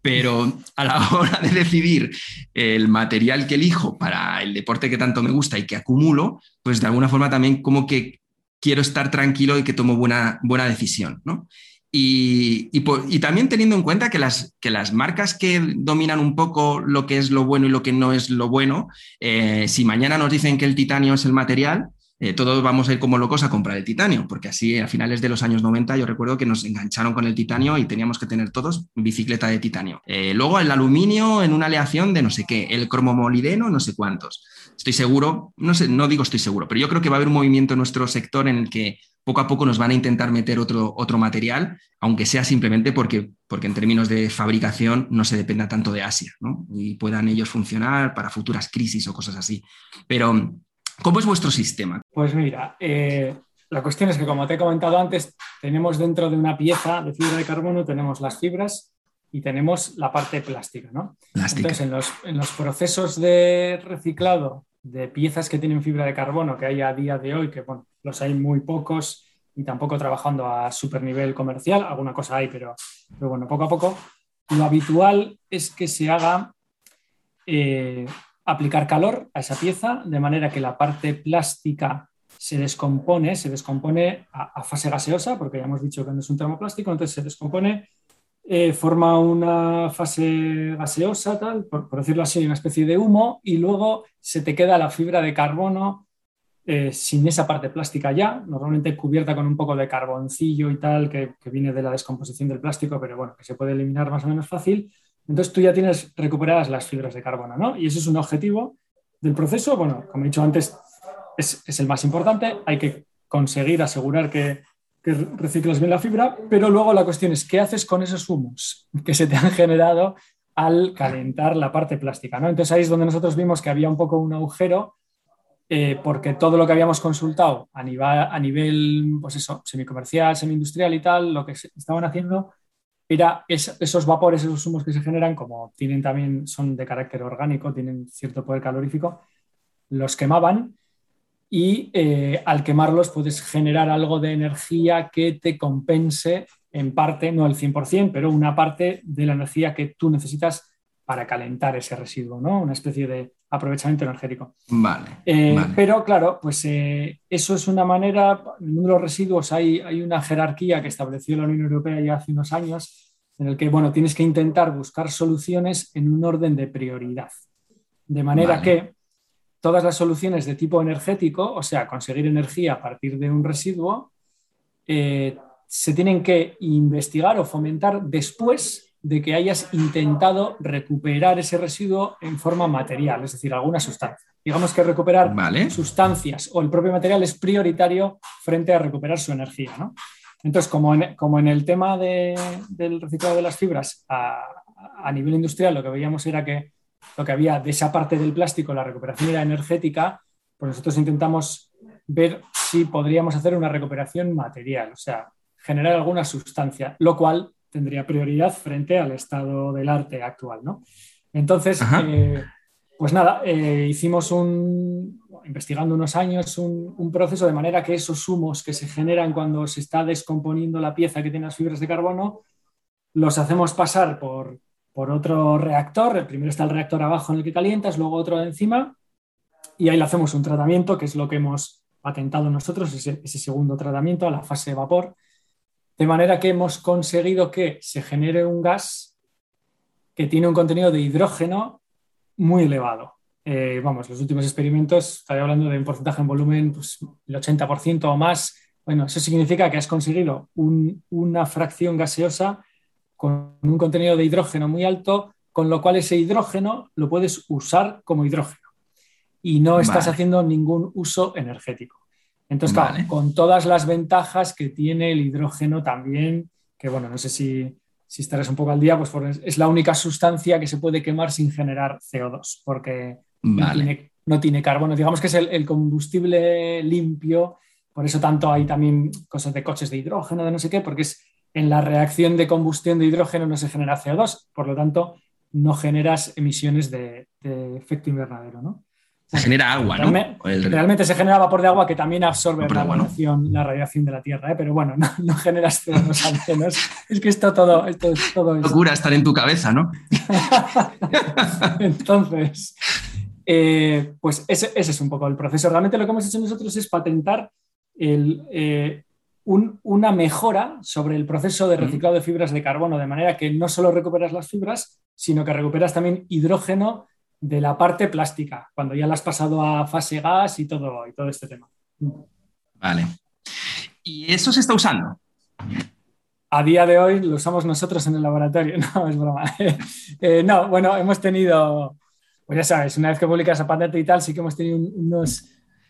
pero a la hora de decidir el material que elijo para el deporte que tanto me gusta y que acumulo, pues de alguna forma también como que quiero estar tranquilo y que tomo buena, buena decisión, ¿no? Y, también teniendo en cuenta que las, que las marcas que dominan un poco lo que es lo bueno y lo que no es lo bueno, eh, si mañana nos dicen que el titanio es el material, eh, todos vamos a ir como locos a comprar el titanio, porque así a finales de los años 90 yo recuerdo que nos engancharon con el titanio y teníamos que tener todos bicicleta de titanio. Eh, luego el aluminio en una aleación de no sé qué, el cromomolideno, no sé cuántos. Estoy seguro, no sé, no digo estoy seguro, pero yo creo que va a haber un movimiento en nuestro sector en el que poco a poco nos van a intentar meter otro, otro material, aunque sea simplemente porque, porque en términos de fabricación no se dependa tanto de Asia, ¿no? Y puedan ellos funcionar para futuras crisis o cosas así. Pero ¿Cómo es vuestro sistema? Pues mira, eh, la cuestión es que como te he comentado antes, tenemos dentro de una pieza de fibra de carbono, tenemos las fibras y tenemos la parte plástica, ¿no? Entonces, en los, en los, procesos de reciclado de piezas que tienen fibra de carbono que hay a día de hoy, que bueno, los hay muy pocos y tampoco trabajando a super nivel comercial, alguna cosa hay, pero, bueno, poco a poco, lo habitual es que se haga eh, aplicar calor a esa pieza de manera que la parte plástica se descompone, se descompone a, fase gaseosa, porque ya hemos dicho que no es un termoplástico, entonces se descompone, eh, forma una fase gaseosa, tal, por, decirlo así, una especie de humo, y luego se te queda la fibra de carbono eh, sin esa parte plástica ya, normalmente cubierta con un poco de carboncillo y tal, que, viene de la descomposición del plástico, pero bueno, que se puede eliminar más o menos fácil entonces tú ya tienes recuperadas las fibras de carbono, ¿no? Y ese es un objetivo del proceso. Bueno, como he dicho antes, es, el más importante. Hay que conseguir asegurar que, que, reciclas bien la fibra, pero luego la cuestión es qué haces con esos humos que se te han generado al calentar la parte plástica, ¿no? Entonces ahí es donde nosotros vimos que había un poco un agujero eh, porque todo lo que habíamos consultado a nivel, a nivel pues semicomercial, semi-industrial y tal, lo que estaban haciendo era esos vapores, esos humos que se generan, como tienen también, son de carácter orgánico, tienen cierto poder calorífico, los quemaban y eh, al quemarlos puedes generar algo de energía que te compense en parte, no el 100%, pero una parte de la energía que tú necesitas para calentar ese residuo, ¿no? Una especie de aprovechamiento energético. Vale. Eh, pero claro, pues eh, eso es una manera, en el mundo de los residuos hay, hay una jerarquía que estableció la Unión Europea ya hace unos años, en el que, bueno, tienes que intentar buscar soluciones en un orden de prioridad. De manera que todas las soluciones de tipo energético, o sea, conseguir energía a partir de un residuo, eh, se tienen que investigar o fomentar después de que hayas intentado recuperar ese residuo en forma material, es decir, alguna sustancia. Digamos que recuperar sustancias o el propio material es prioritario frente a recuperar su energía. Entonces, como en, como en, el tema del reciclado de las fibras a, a nivel industrial, lo que veíamos era que lo que había de esa parte del plástico, la recuperación era energética, pues nosotros intentamos ver si podríamos hacer una recuperación material, o sea, generar alguna sustancia, lo cual tendría prioridad frente al estado del arte actual, ¿no? Entonces, eh, pues nada, eh, hicimos un, investigando unos años, un, proceso de manera que esos humos que se generan cuando se está descomponiendo la pieza que tiene las fibras de carbono, los hacemos pasar por, por otro reactor. El primero está el reactor abajo en el que calientas, luego otro encima, y ahí le hacemos un tratamiento, que es lo que hemos patentado nosotros, ese, ese segundo tratamiento a la fase de vapor de manera que hemos conseguido que se genere un gas que tiene un contenido de hidrógeno muy elevado. Eh, vamos, los últimos experimentos, estoy hablando de un porcentaje en volumen, pues el 80% o más. Bueno, eso significa que has conseguido una fracción gaseosa con un contenido de hidrógeno muy alto, con lo cual ese hidrógeno lo puedes usar como hidrógeno y no estás haciendo ningún uso energético. Entonces, claro, con todas las ventajas que tiene el hidrógeno también, que bueno, no sé si, estarás un poco al día, pues es la única sustancia que se puede quemar sin generar CO2, porque no, tiene, carbono. Digamos que es el, combustible limpio, por eso tanto hay también cosas de coches de hidrógeno, de no sé qué, porque es en la reacción de combustión de hidrógeno no se genera CO2, por lo tanto no generas emisiones de, de efecto invernadero, ¿no? Se genera agua, ¿no? Realmente, se genera vapor de agua que también absorbe la, radiación, la radiación de la Tierra, ¿eh? pero bueno, no, no generas CO2 al menos. Es que esto todo, esto es todo Locura estar en tu cabeza, ¿no? Entonces, eh, pues ese, es un poco el proceso. Realmente lo que hemos hecho nosotros es patentar eh, una mejora sobre el proceso de reciclado de fibras de carbono, de manera que no solo recuperas las fibras, sino que recuperas también hidrógeno de la parte plástica, cuando ya la has pasado a fase gas y todo, y todo este tema. Vale. ¿Y eso se está usando? A día de hoy lo usamos nosotros en el laboratorio, no, es broma. Eh, no, bueno, hemos tenido, pues ya sabes, una vez que publicas a patente y tal, sí que hemos tenido unos,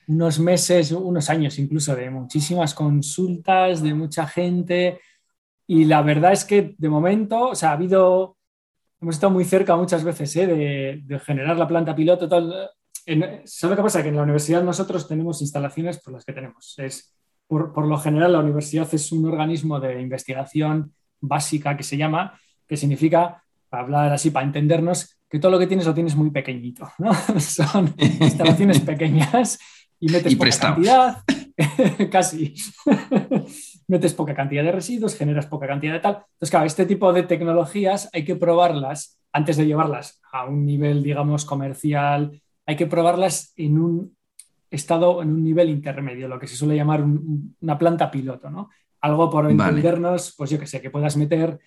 unos meses, unos años incluso de muchísimas consultas, de mucha gente. Y la verdad es que de momento, o sea, ha habido hemos estado muy cerca muchas veces ¿eh? de, generar la planta piloto. Tal. ¿Sabe qué pasa? Que en la universidad nosotros tenemos instalaciones por las que tenemos. Es, por, lo general, la universidad es un organismo de investigación básica que se llama, que significa, para hablar así, para entendernos, que todo lo que tienes lo tienes muy pequeñito. Son instalaciones pequeñas y metes poca cantidad, casi metes poca cantidad de residuos, generas poca cantidad de tal. Entonces, claro, este tipo de tecnologías hay que probarlas antes de llevarlas a un nivel, digamos, comercial, hay que probarlas en un estado, en un nivel intermedio, lo que se suele llamar una planta piloto, ¿no? Algo por entendernos, pues yo que sé, que puedas meter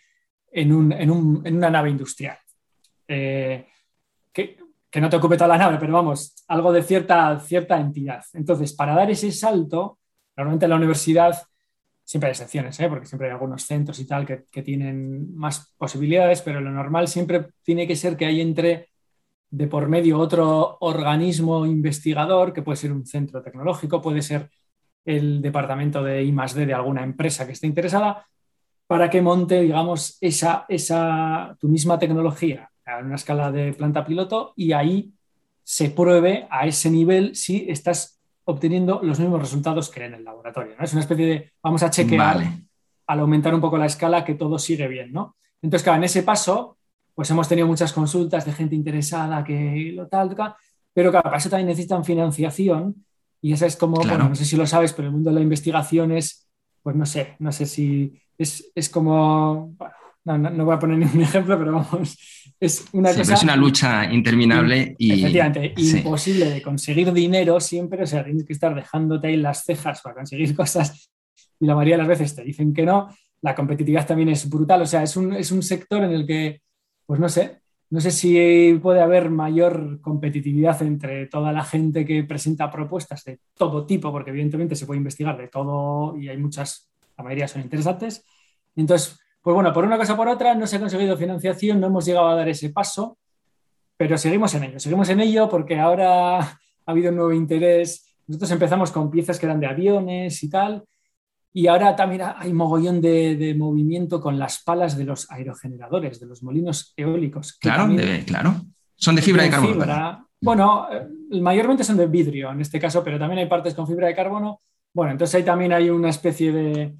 en, una nave industrial. Eh, que, no te ocupe toda la nave, pero vamos, algo de cierta, cierta entidad. Entonces, para dar ese salto, normalmente la universidad Siempre hay excepciones, ¿eh? porque siempre hay algunos centros y tal que, tienen más posibilidades, pero lo normal siempre tiene que ser que hay entre de por medio otro organismo investigador, que puede ser un centro tecnológico, puede ser el departamento de I de alguna empresa que esté interesada, para que monte, digamos, esa, esa, tu misma tecnología a una escala de planta piloto y ahí se pruebe a ese nivel si estás obteniendo los mismos resultados que en el laboratorio. ¿no? Es una especie de, vamos a chequear al aumentar un poco la escala que todo sigue bien, ¿no? Entonces, claro, en ese paso, pues hemos tenido muchas consultas de gente interesada que lo tal, tal pero claro, para eso también necesitan financiación y esa es como, bueno, no sé si lo sabes, pero el mundo de la investigación es, pues no sé, no sé si es, es como, no, no, voy a poner ningún ejemplo, pero vamos, es una cosa... Es una lucha interminable y... Efectivamente, imposible de conseguir dinero siempre, o sea, tienes que estar dejándote ahí las cejas para conseguir cosas y la mayoría de las veces te dicen que no. La competitividad también es brutal, o sea, es un, es un sector en el que, pues no sé, no sé si puede haber mayor competitividad entre toda la gente que presenta propuestas de todo tipo, porque evidentemente se puede investigar de todo y hay muchas, la mayoría son interesantes. Entonces, pues bueno, por una cosa o por otra no se ha conseguido financiación, no hemos llegado a dar ese paso, pero seguimos en ello, seguimos en ello porque ahora ha habido un nuevo interés. Nosotros empezamos con piezas que eran de aviones y tal, y ahora también hay mogollón de, movimiento con las palas de los aerogeneradores, de los molinos eólicos. Claro, claro. Son de fibra de, carbono. Bueno, eh, mayormente son de vidrio en este caso, pero también hay partes con fibra de carbono. Bueno, entonces ahí también hay una especie de,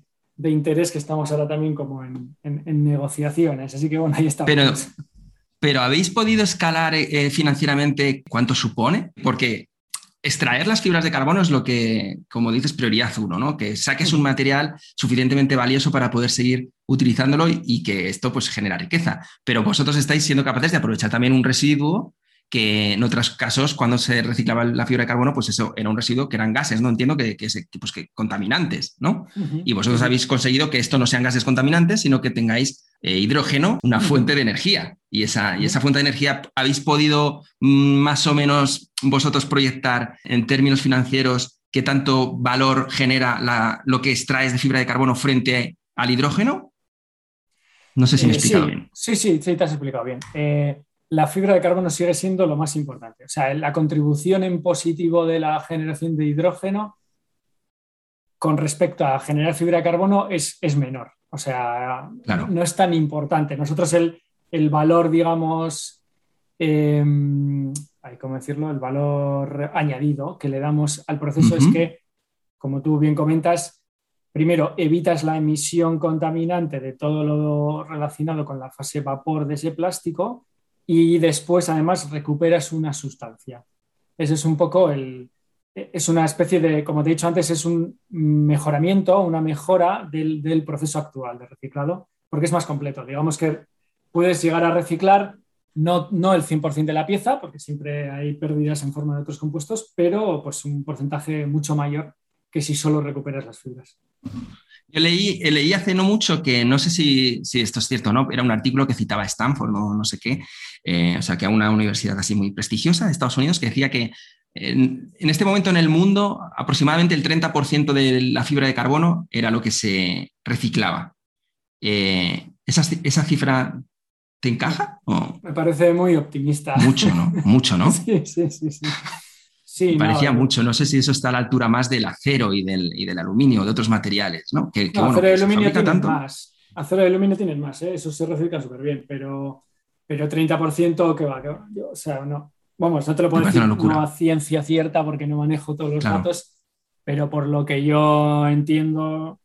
interés que estamos ahora también como en, negociaciones. Así que bueno, ahí estamos. Pero, pero ¿habéis podido escalar eh, financieramente cuánto supone? Porque extraer las fibras de carbono es lo que, como dices, prioridad uno, ¿no? Que saques un material suficientemente valioso para poder seguir utilizándolo y, que esto pues genera riqueza. Pero vosotros estáis siendo capaces de aprovechar también un residuo que en otros casos, cuando se reciclaba la fibra de carbono, pues eso era un residuo que eran gases, ¿no? Entiendo que, que, pues que contaminantes, ¿no? Y vosotros habéis conseguido que esto no sean gases contaminantes, sino que tengáis eh, hidrógeno, una fuente de energía. Y esa, y esa fuente de energía, ¿habéis podido mm, más o menos vosotros proyectar en términos financieros qué tanto valor genera lo que extraes de fibra de carbono frente al hidrógeno? No sé si me he eh, explicado bien. Sí, sí, sí, te has explicado bien. Eh, la fibra de carbono sigue siendo lo más importante. O sea, la contribución en positivo de la generación de hidrógeno con respecto a generar fibra de carbono es, es menor. O sea, no es tan importante. Nosotros el, el valor, digamos, eh, ¿cómo decirlo? El valor añadido que le damos al proceso es que, como tú bien comentas, primero evitas la emisión contaminante de todo lo relacionado con la fase vapor de ese plástico y después además recuperas una sustancia. Ese es un poco el, es una especie de, como te he dicho antes, es un mejoramiento, una mejora del, proceso actual de reciclado, porque es más completo. Digamos que puedes llegar a reciclar no, no el 100% de la pieza, porque siempre hay pérdidas en forma de otros compuestos, pero pues un porcentaje mucho mayor que si solo recuperas las fibras. Yo leí, leí hace no mucho que, no sé si, esto es cierto o no, era un artículo que citaba Stanford o no, sé qué, eh, o sea, que a una universidad así muy prestigiosa de Estados Unidos, que decía que en, este momento en el mundo aproximadamente el 30% de la fibra de carbono era lo que se reciclaba. Eh, ¿esa, ¿Esa cifra te encaja? Me parece muy optimista. Mucho, ¿no? Mucho, ¿no? sí, sí, sí. sí. Sí, parecía mucho. No sé si eso está a la altura más del acero y del, y del aluminio, de otros materiales, ¿no? Que, acero y aluminio tienen más. Acero y aluminio tienen más, ¿eh? eso se recicla súper bien, pero, pero 30% que va, que va. o sea, no. Vamos, no te lo puedo decir a ciencia cierta porque no manejo todos los datos, pero por lo que yo entiendo,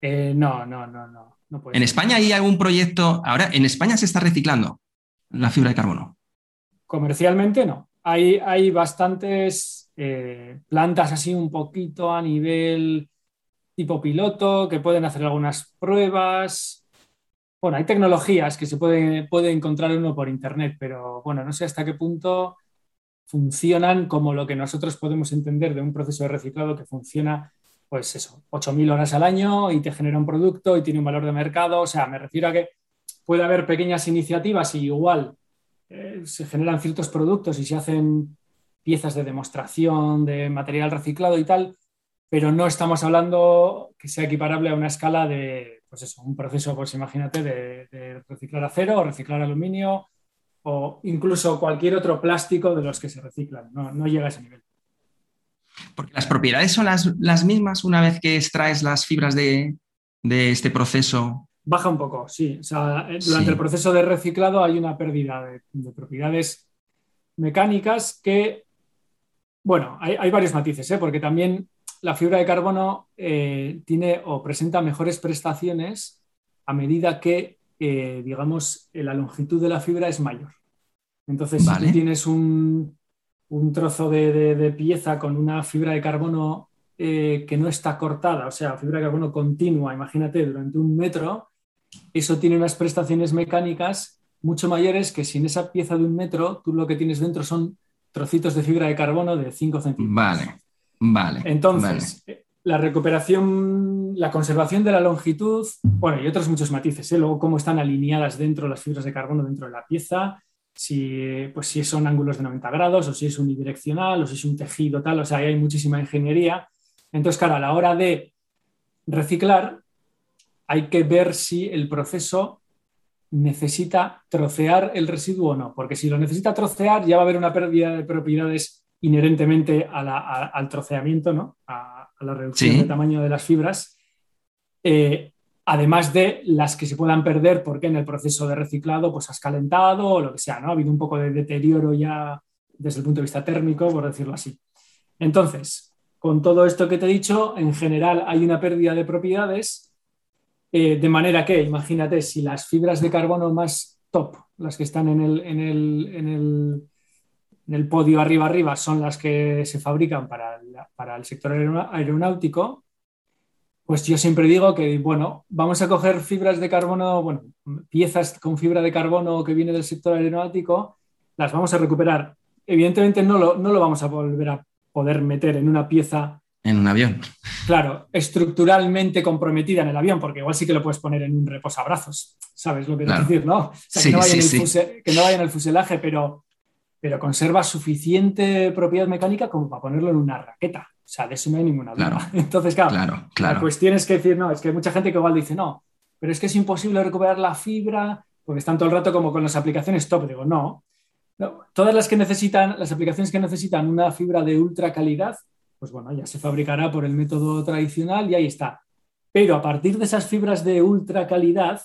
eh, no, no, no, no. ¿En España hay algún proyecto? Ahora, ¿en España se está reciclando la fibra de carbono? Comercialmente no hay, bastantes eh, plantas así un poquito a nivel tipo piloto que pueden hacer algunas pruebas. Bueno, hay tecnologías que se puede, puede encontrar uno por internet, pero bueno, no sé hasta qué punto funcionan como lo que nosotros podemos entender de un proceso de reciclado que funciona, pues eso, 8.000 horas al año y te genera un producto y tiene un valor de mercado. O sea, me refiero a que puede haber pequeñas iniciativas y igual eh, se generan ciertos productos y se hacen piezas de demostración de material reciclado y tal, pero no estamos hablando que sea equiparable a una escala de, pues eso, un proceso, pues imagínate, de, reciclar acero o reciclar aluminio o incluso cualquier otro plástico de los que se reciclan. No, llega a ese nivel. Porque las propiedades son las, mismas una vez que extraes las fibras de, de este proceso Baja un poco, sí. Eh, durante el proceso de reciclado hay una pérdida de, propiedades mecánicas que, bueno, hay, varios matices, ¿eh? porque también la fibra de carbono eh, tiene o presenta mejores prestaciones a medida que, eh, digamos, la longitud de la fibra es mayor. Entonces, si tú tienes un, trozo de, pieza con una fibra de carbono que no está cortada, o sea, fibra de carbono continua, imagínate, durante un metro, eso tiene unas prestaciones mecánicas mucho mayores que si en esa pieza de un metro tú lo que tienes dentro son trocitos de fibra de carbono de 5 centímetros. Vale, vale. Entonces, la recuperación, la conservación de la longitud, bueno, y otros muchos matices, ¿eh? luego cómo están alineadas dentro las fibras de carbono dentro de la pieza, si, pues, si son ángulos de 90 grados o si es unidireccional o si es un tejido tal, o sea, hay muchísima ingeniería. Entonces, claro, a la hora de reciclar, hay que ver si el proceso necesita trocear el residuo o no, porque si lo necesita trocear ya va a haber una pérdida de propiedades inherentemente al troceamiento, ¿no? a, la reducción de tamaño de las fibras, eh, además de las que se puedan perder porque en el proceso de reciclado pues has calentado o lo que sea, ¿no? ha habido un poco de deterioro ya desde el punto de vista térmico, por decirlo así. Entonces, con todo esto que te he dicho, en general hay una pérdida de propiedades eh, de manera que, imagínate, si las fibras de carbono más top, las que están en el, en el, podio arriba arriba, son las que se fabrican para, el sector aeronáutico, pues yo siempre digo que, bueno, vamos a coger fibras de carbono, bueno, piezas con fibra de carbono que viene del sector aeronáutico, las vamos a recuperar. Evidentemente no lo, no lo vamos a volver a poder meter en una pieza en un avión. Claro, estructuralmente comprometida en el avión, porque igual sí que lo puedes poner en un reposabrazos, ¿sabes lo que quiero decir? ¿no? que, no vaya en el fuselaje, pero, pero conserva suficiente propiedad mecánica como para ponerlo en una raqueta. O sea, de eso no hay ninguna duda. Entonces, claro, la cuestión es que decir, no, es que hay mucha gente que igual dice, no, pero es que es imposible recuperar la fibra, porque están todo el rato como con las aplicaciones top. Digo, no, no. Todas las que necesitan, las aplicaciones que necesitan una fibra de ultra calidad, pues bueno, ya se fabricará por el método tradicional y ahí está. Pero a partir de esas fibras de ultra calidad,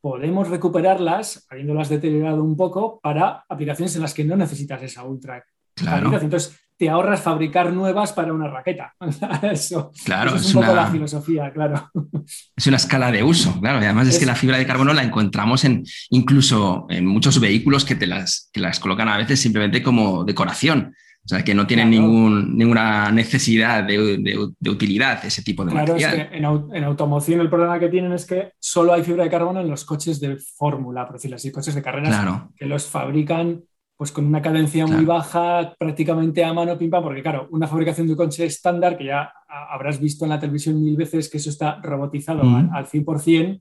podemos recuperarlas, habiéndolas deteriorado un poco, para aplicaciones en las que no necesitas esa ultra calidad. Entonces, te ahorras fabricar nuevas para una raqueta. eso, claro, es, un poco la filosofía, claro. Es una escala de uso, claro. Y además es, que la fibra de carbono la encontramos en incluso en muchos vehículos que te las, que las colocan a veces simplemente como decoración. O sea, que no tienen ningún, ninguna necesidad de, utilidad ese tipo de claro, material. Es que en, automoción el problema que tienen es que solo hay fibra de carbono en los coches de fórmula, por decirlo así, coches de carreras que los fabrican pues con una cadencia muy baja, prácticamente a mano, pim porque claro, una fabricación de un coche estándar, que ya habrás visto en la televisión mil veces que eso está robotizado al, 100%,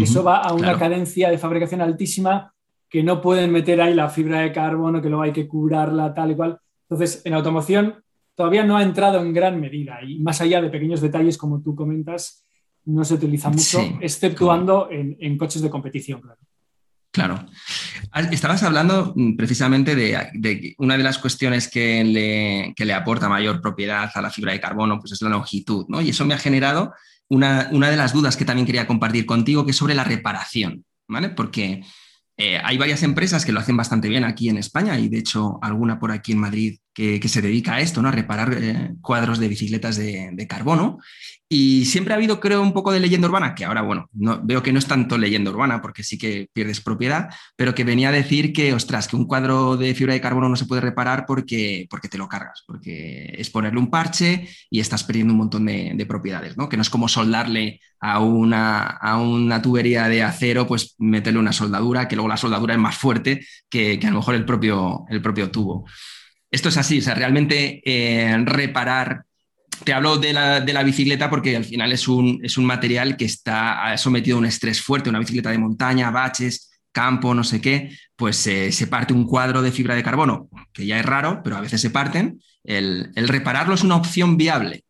eso va a una cadencia de fabricación altísima que no pueden meter ahí la fibra de carbono, que luego hay que curarla, tal y cual. Entonces, en automoción todavía no ha entrado en gran medida y más allá de pequeños detalles, como tú comentas, no se utiliza mucho, exceptuando en, coches de competición, claro. Claro. Estabas hablando mm, precisamente de, una de las cuestiones que le, le, aporta mayor propiedad a la fibra de carbono, pues es la longitud, ¿no? Y eso me ha generado una, una, de las dudas que también quería compartir contigo, que es sobre la reparación, ¿vale? Porque eh, hay varias empresas que lo hacen bastante bien aquí en España y de hecho alguna por aquí en Madrid que, se dedica a esto, ¿no? a reparar eh, cuadros de bicicletas de, carbono. Y siempre ha habido, creo, un poco de leyenda urbana, que ahora, bueno, no, veo que no es tanto leyenda urbana porque sí que pierdes propiedad, pero que venía a decir que, ostras, que un cuadro de fibra de carbono no se puede reparar porque, porque te lo cargas, porque es ponerle un parche y estás perdiendo un montón de, propiedades, ¿no? Que no es como soldarle a una, a una tubería de acero, pues meterle una soldadura, que luego la soldadura es más fuerte que, que a lo mejor el propio, el propio tubo. Esto es así, o sea, realmente eh, reparar, te hablo de la, bicicleta porque al final es un, es un material que está sometido a un estrés fuerte, una bicicleta de montaña, baches, campo, no sé qué, pues eh, se parte un cuadro de fibra de carbono, que ya es raro, pero a veces se parten. El, repararlo es una opción viable.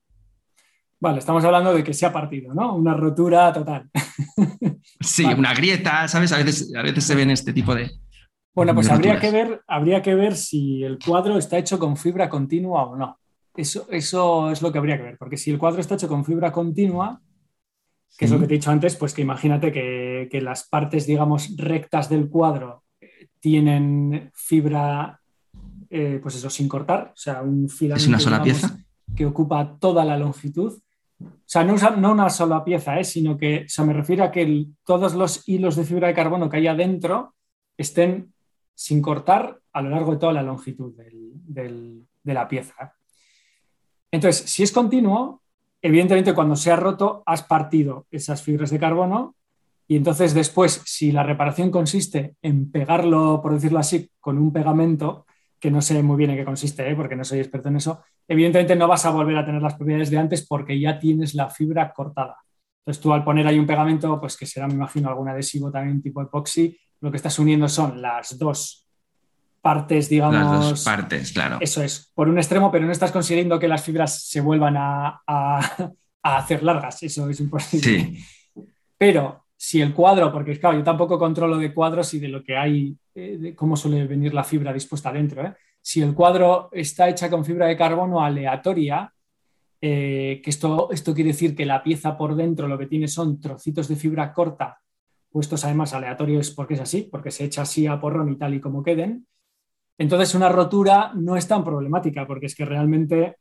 Vale, estamos hablando de que se ha partido, ¿no? Una rotura total. Sí, una grieta, ¿sabes? A veces, a veces se ven este tipo de, bueno, pues habría que, ver, habría que ver si el cuadro está hecho con fibra continua o no. Eso, eso es lo que habría que ver, porque si el cuadro está hecho con fibra continua, que es lo que te he dicho antes, pues que imagínate que, las partes, digamos, rectas del cuadro eh, tienen fibra, eh, pues eso, sin cortar, o sea, un filamento. ¿Es una sola pieza? que ocupa toda la longitud. O sea, no, no una sola pieza, ¿eh? sino que se me refiere a que todos los hilos de fibra de carbono que hay adentro estén sin cortar a lo largo de toda la longitud de la pieza. Entonces, si es continuo, evidentemente cuando se ha roto has partido esas fibras de carbono y entonces después, si la reparación consiste en pegarlo, por decirlo así, con un pegamento, que no sé muy bien en qué consiste, ¿eh? porque no soy experto en eso, evidentemente no vas a volver a tener las propiedades de antes porque ya tienes la fibra cortada. Entonces tú al poner ahí un pegamento, pues que será, me imagino, algún adhesivo también tipo epoxi, lo que estás uniendo son las dos partes, digamos. Las dos partes, claro. Eso es, por un extremo, pero no estás consiguiendo que las fibras se vuelvan a, hacer largas, eso es imposible. Sí. Pero si el cuadro, porque claro, yo tampoco controlo de cuadros y de lo que hay, eh, de cómo suele venir la fibra dispuesta dentro. ¿eh? Si el cuadro está hecha con fibra de carbono aleatoria, eh, que esto, esto quiere decir que la pieza por dentro lo que tiene son trocitos de fibra corta puestos además aleatorios porque es así, porque se echa así a porrón y tal y como queden. Entonces una rotura no es tan problemática porque es que realmente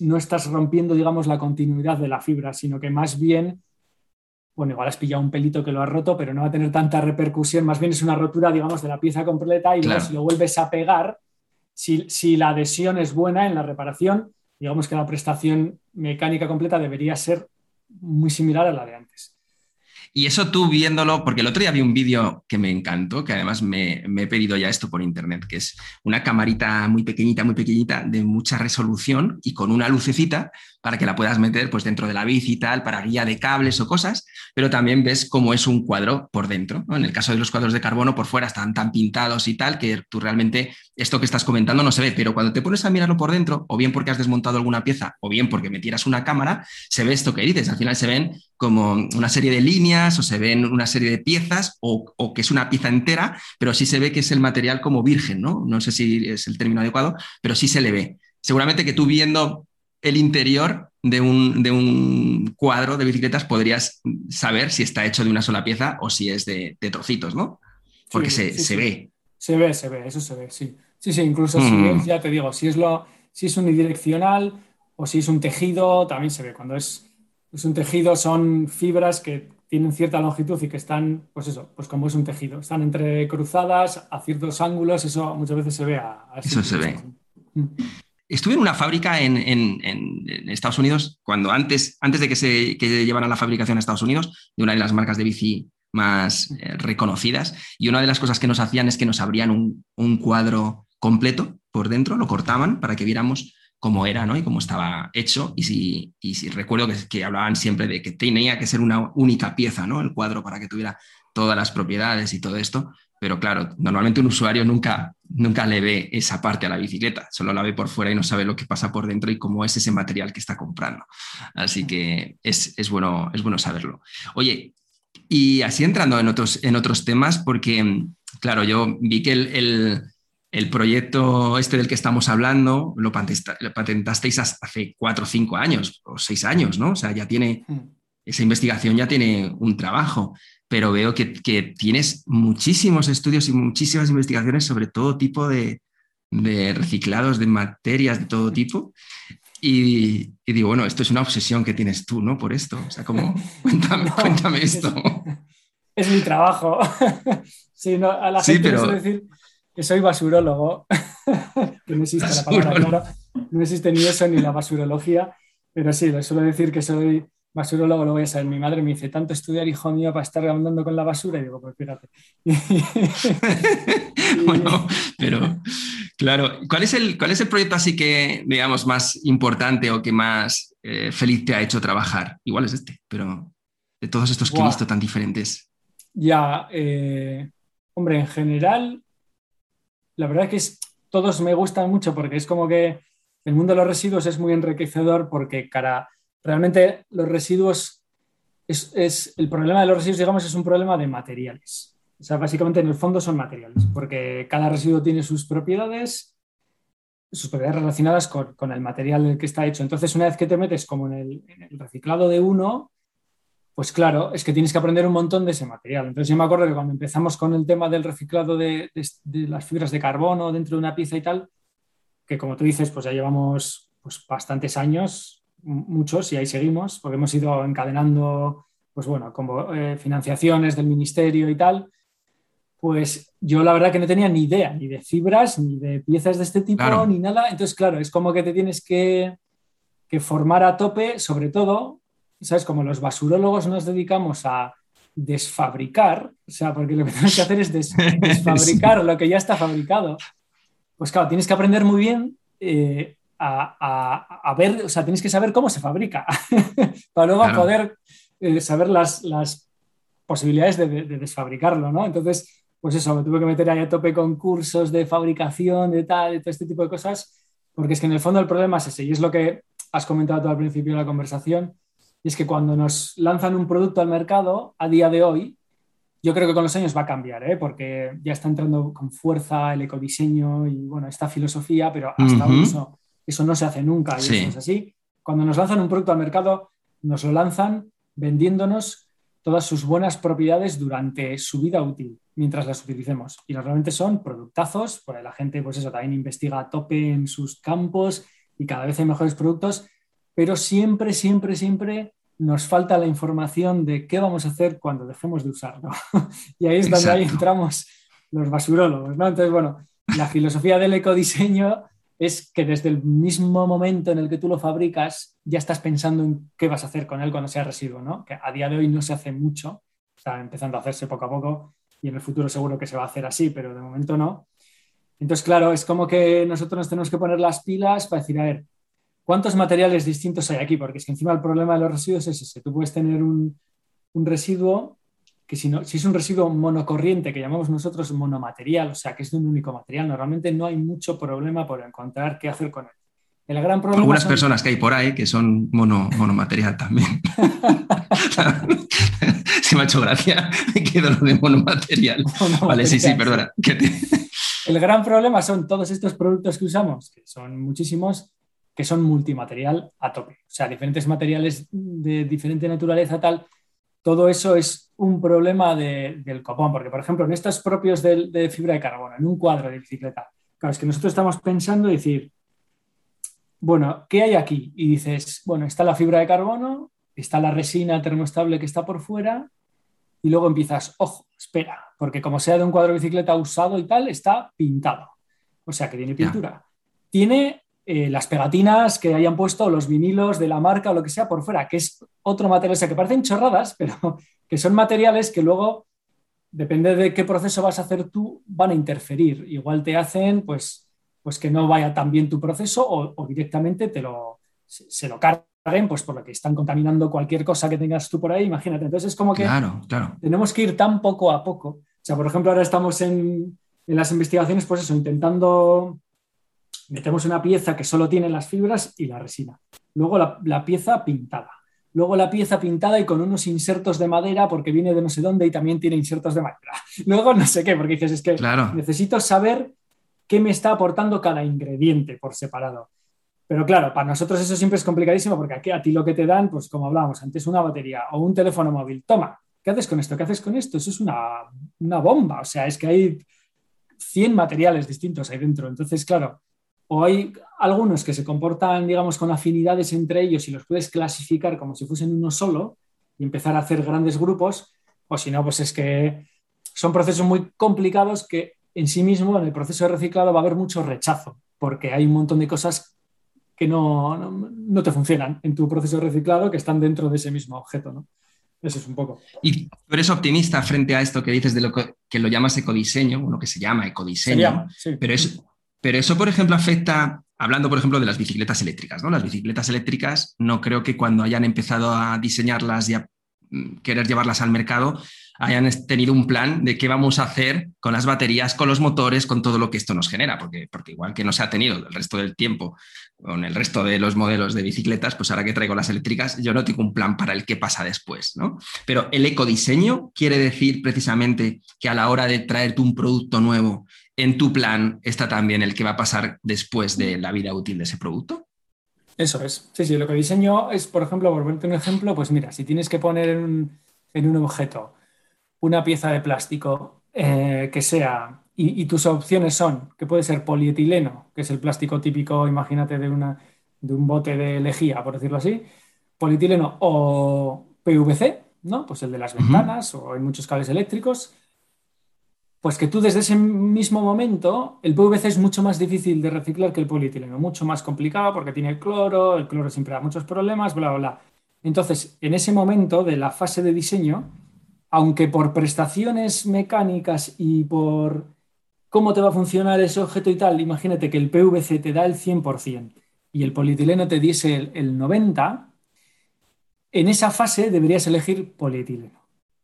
no estás rompiendo, digamos, la continuidad de la fibra, sino que más bien, bueno, igual has pillado un pelito que lo has roto, pero no va a tener tanta repercusión, más bien es una rotura, digamos, de la pieza completa y luego si lo vuelves a pegar, si, si la adhesión es buena en la reparación, digamos que la prestación mecánica completa debería ser muy similar a la de antes. Y eso tú viéndolo, porque el otro día vi un vídeo que me encantó, que además me, he pedido ya esto por internet, que es una camarita muy pequeñita, muy pequeñita, de mucha resolución y con una lucecita para que la puedas meter pues, dentro de la bici y tal, para guía de cables o cosas, pero también ves cómo es un cuadro por dentro. En el caso de los cuadros de carbono, por fuera están tan pintados y tal, que tú realmente esto que estás comentando no se ve, pero cuando te pones a mirarlo por dentro, o bien porque has desmontado alguna pieza, o bien porque metieras una cámara, se ve esto que dices. Al final se ven como una serie de líneas o se ven una serie de piezas o, que es una pieza entera, pero sí se ve que es el material como virgen, ¿no? No sé si es el término adecuado, pero sí se le ve. Seguramente que tú viendo el interior de un, de un cuadro de bicicletas podrías saber si está hecho de una sola pieza o si es de, trocitos, ¿no? Porque se, ve. Se ve, se ve, eso se ve, sí. Sí, sí, incluso si mm. ya te digo, si es, lo, si es unidireccional o si es un tejido, también se ve. Cuando es, es un tejido son fibras que tienen cierta longitud y que están, pues eso, pues como es un tejido, están entrecruzadas a ciertos ángulos, eso muchas veces se ve. Eso se ve. Mm. Estuve en una fábrica en, Estados Unidos, cuando antes, antes de que se que llevaran la fabricación a Estados Unidos, de una de las marcas de bici más eh, reconocidas, y una de las cosas que nos hacían es que nos abrían un, cuadro completo por dentro, lo cortaban para que viéramos cómo era y cómo estaba hecho. Y si, y si recuerdo que, que, hablaban siempre de que tenía que ser una única pieza, ¿no? el cuadro, para que tuviera todas las propiedades y todo esto. Pero claro, normalmente un usuario nunca, nunca le ve esa parte a la bicicleta, solo la ve por fuera y no sabe lo que pasa por dentro y cómo es ese material que está comprando. Así que es, bueno, es bueno saberlo. Oye, y así entrando en otros, en otros temas, porque, claro, yo vi que el, proyecto este del que estamos hablando lo, patentasteis hace cuatro o cinco años o seis años, ¿no? O sea, ya tiene, mm. esa investigación ya tiene un trabajo pero veo que, tienes muchísimos estudios y muchísimas investigaciones sobre todo tipo de, reciclados, de materias de todo tipo. Y, digo, bueno, esto es una obsesión que tienes tú, ¿no? Por esto. O sea, como, cuéntame, esto. Es, mi trabajo. sí, no, a la gente pero... decir que soy basurólogo, que no existe la palabra, claro. No existe ni eso ni la basurología, pero sí, le suelo decir que soy basurólogo lo voy a saber. Mi madre me dice, tanto estudiar, hijo mío, para estar andando con la basura. Y digo, pues fíjate. bueno, pero claro, ¿cuál es, el, ¿cuál es el proyecto así que, digamos, más importante o que más eh, feliz te ha hecho trabajar? Igual es este, pero de todos estos que he visto tan diferentes. Ya, eh, hombre, en general, la verdad es que todos me gustan mucho porque es como que el mundo de los residuos es muy enriquecedor porque cara realmente los residuos, es, el problema de los residuos, digamos, es un problema de materiales. O sea, básicamente en el fondo son materiales, porque cada residuo tiene sus propiedades, sus propiedades relacionadas con, el material del que está hecho. Entonces, una vez que te metes como en el, reciclado de uno, pues claro, es que tienes que aprender un montón de ese material. Entonces, yo me acuerdo que cuando empezamos con el tema del reciclado de, de las fibras de carbono dentro de una pieza y tal, que como tú dices, pues ya llevamos pues bastantes años, muchos, y ahí seguimos, porque hemos ido encadenando, pues bueno, como eh, financiaciones del ministerio y tal, pues yo la verdad que no tenía ni idea, ni de fibras, ni de piezas de este tipo, ni nada. Entonces, claro, es como que te tienes que, formar a tope, sobre todo, ¿sabes? Como los basurólogos nos dedicamos a desfabricar, o sea, porque lo que tienes que hacer es desfabricar lo que ya está fabricado. Pues claro, tienes que aprender muy bien eh, a, ver, o sea, tienes que saber cómo se fabrica para luego poder eh, saber las, posibilidades de, de, desfabricarlo, ¿no? Entonces, pues eso, me tuve que meter ahí a tope con cursos de fabricación, de tal, de todo este tipo de cosas, porque es que en el fondo el problema es ese, y es lo que has comentado tú al principio de la conversación, y es que cuando nos lanzan un producto al mercado, a día de hoy, yo creo que con los años va a cambiar, ¿eh? porque ya está entrando con fuerza el ecodiseño y bueno, esta filosofía, pero hasta ahora eso, no se hace nunca y eso es así. Cuando nos lanzan un producto al mercado, nos lo lanzan vendiéndonos todas sus buenas propiedades durante su vida útil, mientras las utilicemos. Y normalmente son productazos, porque la gente, pues eso, también investiga a tope en sus campos y cada vez hay mejores productos, pero siempre, siempre, siempre nos falta la información de qué vamos a hacer cuando dejemos de usarlo. y ahí es donde ahí entramos los basurólogos, ¿no? Entonces, bueno, la filosofía del ecodiseño es que desde el mismo momento en el que tú lo fabricas, ya estás pensando en qué vas a hacer con él cuando sea residuo, ¿no? Que a día de hoy no se hace mucho, está empezando a hacerse poco a poco y en el futuro seguro que se va a hacer así, pero de momento no. Entonces, claro, es como que nosotros nos tenemos que poner las pilas para decir, a ver, ¿cuántos materiales distintos hay aquí? Porque es que encima el problema de los residuos es ese. Tú puedes tener un, un residuo que si, no, si es un residuo monocorriente, que llamamos nosotros monomaterial, o sea, que es de un único material, normalmente no hay mucho problema por encontrar qué hacer con él. El gran problema Algunas personas que hay por ahí que son mono, monomaterial también. Se me ha hecho gracia, me quedo lo de monomaterial. Vale, sí, sí, perdona. El gran problema son todos estos productos que usamos, que son muchísimos, que son multimaterial a tope. O sea, diferentes materiales de diferente naturaleza tal, todo eso es un problema del copón, porque por ejemplo en estos propios de, fibra de carbono, en un cuadro de bicicleta, claro, es que nosotros estamos pensando decir, bueno, ¿qué hay aquí? Y dices, bueno, está la fibra de carbono, está la resina termoestable que está por fuera, y luego empiezas, ojo, espera, porque como sea de un cuadro de bicicleta usado y tal, está pintado. O sea que tiene pintura. Tiene eh, las pegatinas que hayan puesto, los vinilos de la marca o lo que sea por fuera, que es otro material, o sea, que parecen chorradas, pero que son materiales que luego, depende de qué proceso vas a hacer tú, van a interferir. Igual te hacen, pues, pues que no vaya tan bien tu proceso o, directamente te lo, se, lo carguen, pues por lo que están contaminando cualquier cosa que tengas tú por ahí, imagínate. Entonces es como que tenemos que ir tan poco a poco. O sea, por ejemplo, ahora estamos en, en las investigaciones, pues eso, intentando metemos una pieza que solo tiene las fibras y la resina. Luego la, pieza pintada. Luego la pieza pintada y con unos insertos de madera porque viene de no sé dónde y también tiene insertos de madera. Luego no sé qué, porque dices, es que necesito saber qué me está aportando cada ingrediente por separado. Pero claro, para nosotros eso siempre es complicadísimo porque aquí a ti lo que te dan, pues como hablábamos antes, una batería o un teléfono móvil. Toma, ¿qué haces con esto? ¿Qué haces con esto? Eso es una, una bomba. O sea, es que hay 100 materiales distintos ahí dentro. Entonces, claro, o hay algunos que se comportan, digamos, con afinidades entre ellos y los puedes clasificar como si fuesen uno solo y empezar a hacer grandes grupos, o si no, pues es que son procesos muy complicados que en sí mismo, en el proceso de reciclado, va a haber mucho rechazo, porque hay un montón de cosas que no, no, te funcionan en tu proceso de reciclado que están dentro de ese mismo objeto, ¿no? Eso es un poco. Y tú eres optimista frente a esto que dices de lo que, lo llamas ecodiseño, uno que se llama ecodiseño, pero es, pero eso, por ejemplo, afecta, hablando, por ejemplo, de las bicicletas eléctricas, ¿no? Las bicicletas eléctricas, no creo que cuando hayan empezado a diseñarlas y a mm, querer llevarlas al mercado, hayan tenido un plan de qué vamos a hacer con las baterías, con los motores, con todo lo que esto nos genera, porque, porque igual que no se ha tenido el resto del tiempo con el resto de los modelos de bicicletas, pues ahora que traigo las eléctricas, yo no tengo un plan para el qué pasa después, ¿no? Pero el ecodiseño quiere decir precisamente que a la hora de traerte un producto nuevo, en tu plan está también el que va a pasar después de la vida útil de ese producto. Eso es. Sí, sí, lo que diseño es, por ejemplo, por un ejemplo, pues mira, si tienes que poner en un objeto una pieza de plástico eh, que sea, y, tus opciones son, que puede ser polietileno, que es el plástico típico, imagínate, de una, de un bote de lejía, por decirlo así, polietileno o PVC, ¿no? Pues el de las ventanas o en muchos cables eléctricos. Pues que tú desde ese mismo momento, el PVC es mucho más difícil de reciclar que el polietileno, mucho más complicado porque tiene el cloro, el cloro siempre da muchos problemas, bla, bla, bla. Entonces, en ese momento de la fase de diseño, aunque por prestaciones mecánicas y por cómo te va a funcionar ese objeto y tal, imagínate que el PVC te da el 100% y el polietileno te diese el, el 90%, en esa fase deberías elegir polietileno.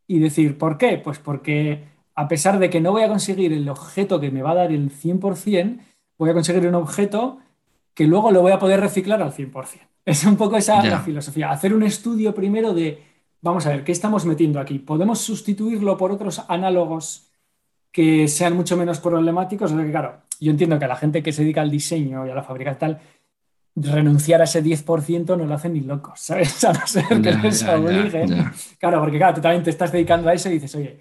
Y decir, ¿por qué? Pues porque a pesar de que no voy a conseguir el objeto que me va a dar el 100%, voy a conseguir un objeto que luego lo voy a poder reciclar al 100%. Es un poco esa la filosofía. Hacer un estudio primero de, vamos a ver, ¿qué estamos metiendo aquí? ¿Podemos sustituirlo por otros análogos que sean mucho menos problemáticos? O que, claro, yo entiendo que a la gente que se dedica al diseño y a la fabricación tal, renunciar a ese 10% no lo hacen ni locos, ¿sabes? A no ser que les obliguen. Claro, porque claro, tú también te estás dedicando a eso y dices, oye,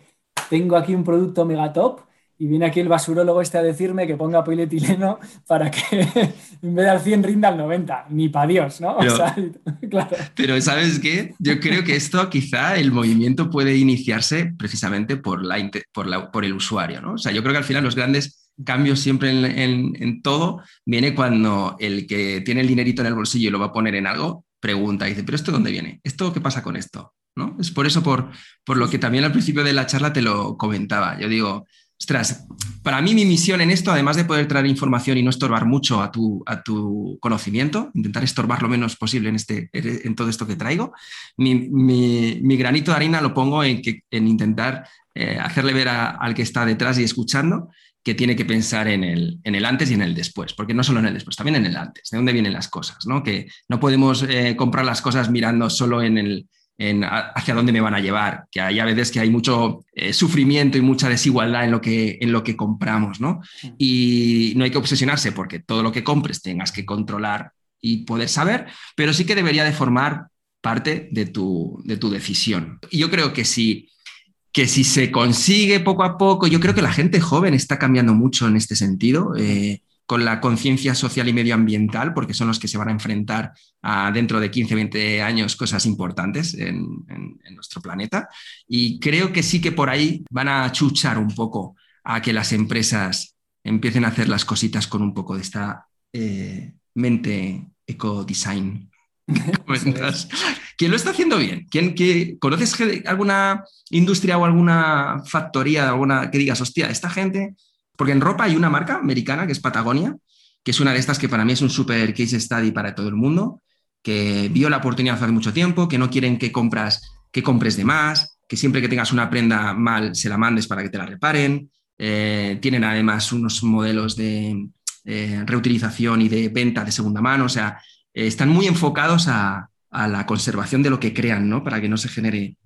tengo aquí un producto mega top y viene aquí el basurólogo este a decirme que ponga polietileno para que en vez de al 100 rinda al 90. Ni para Dios, ¿no? Pero, claro. pero ¿sabes qué? Yo creo que esto quizá el movimiento puede iniciarse precisamente por, la, por, por el usuario, ¿no? O sea, yo creo que al final los grandes cambios siempre en, todo viene cuando el que tiene el dinerito en el bolsillo y lo va a poner en algo, pregunta y dice, pero ¿esto dónde viene? ¿Esto qué pasa con esto? ¿No? Es por eso, por, por lo que también al principio de la charla te lo comentaba. Yo digo, ostras, para mí mi misión en esto, además de poder traer información y no estorbar mucho a tu, a tu conocimiento, intentar estorbar lo menos posible en, este, en todo esto que traigo, mi, granito de harina lo pongo en, que, en intentar eh, hacerle ver al que está detrás y escuchando que tiene que pensar en el, en el, antes y en el después, porque no solo en el después, también en el antes, de dónde vienen las cosas, ¿no? Que no podemos eh, comprar las cosas mirando solo en el, en hacia dónde me van a llevar, que hay a veces que hay mucho eh, sufrimiento y mucha desigualdad en lo que, en lo que compramos, ¿no? Y no hay que obsesionarse porque todo lo que compres tengas que controlar y poder saber, pero sí que debería de formar parte de tu, de tu decisión. Y yo creo que si que si se consigue poco a poco, yo creo que la gente joven está cambiando mucho en este sentido, eh, con la conciencia social y medioambiental, porque son los que se van a enfrentar a, dentro de 15, 20 años cosas importantes en, nuestro planeta. Y creo que sí que por ahí van a chuchar un poco a que las empresas empiecen a hacer las cositas con un poco de esta eh, mente eco-design. ¿Quién lo está haciendo bien? ¿Quién, ¿Conoces alguna industria o alguna factoría alguna que digas, hostia, esta gente? Porque en ropa hay una marca americana que es Patagonia, que es una de estas que para mí es un super case study para todo el mundo, que vio la oportunidad hace mucho tiempo, que no quieren que, compras, que compres de más, que siempre que tengas una prenda mal se la mandes para que te la reparen. Eh, tienen además unos modelos de eh, reutilización y de venta de segunda mano, o sea, eh, están muy enfocados a, la conservación de lo que crean, ¿no? Para que no se genere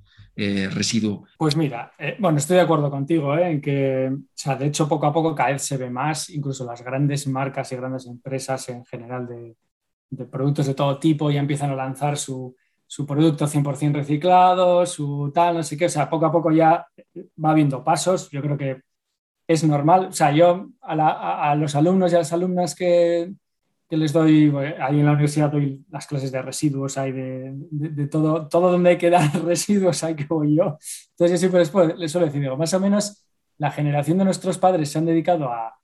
eh, residuo. Pues mira, eh, bueno, estoy de acuerdo contigo en que, o sea, de hecho, poco a poco cada vez se ve más, incluso las grandes marcas y grandes empresas en general de, productos de todo tipo ya empiezan a lanzar su, producto 100% reciclado, su tal, no sé qué, o sea, poco a poco ya va habiendo pasos, yo creo que es normal, o sea, yo a los alumnos y a las alumnas que, que les doy, ahí en la universidad doy las clases de residuos, hay de, todo, todo donde hay que dar residuos, hay que voy yo. Entonces yo siempre les, les suelo decir, digo, más o menos la generación de nuestros padres se han dedicado a,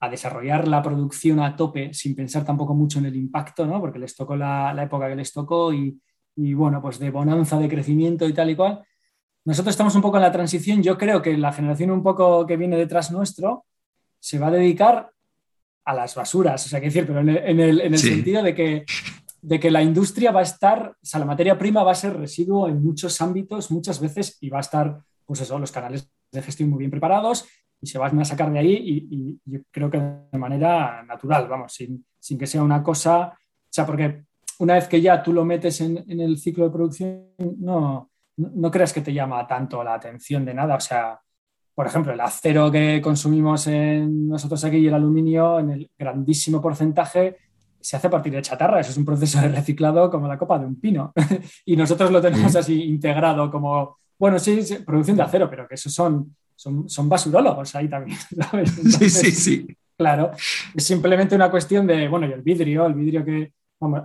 a, desarrollar la producción a tope sin pensar tampoco mucho en el impacto, ¿no? porque les tocó la, la época que les tocó y, y, bueno, pues de bonanza, de crecimiento y tal y cual. Nosotros estamos un poco en la transición, yo creo que la generación un poco que viene detrás nuestro se va a dedicar a las basuras, o sea, que decir, pero en el, sentido de que, de que la industria va a estar, o sea, la materia prima va a ser residuo en muchos ámbitos, muchas veces, y va a estar, pues eso, los canales de gestión muy bien preparados y se van a sacar de ahí y, yo creo que de manera natural, vamos, sin, que sea una cosa, o sea, porque una vez que ya tú lo metes en, el ciclo de producción, no, no creas que te llama tanto la atención de nada, o sea, por ejemplo, el acero que consumimos en nosotros aquí y el aluminio, en el grandísimo porcentaje, se hace a partir de chatarra. Eso es un proceso de reciclado como la copa de un pino. y nosotros lo tenemos así integrado como, bueno, sí, producción de acero, pero que esos son, son, son basurólogos ahí también. sí, sí, sí. Claro, es simplemente una cuestión de, bueno, y el vidrio, el vidrio que,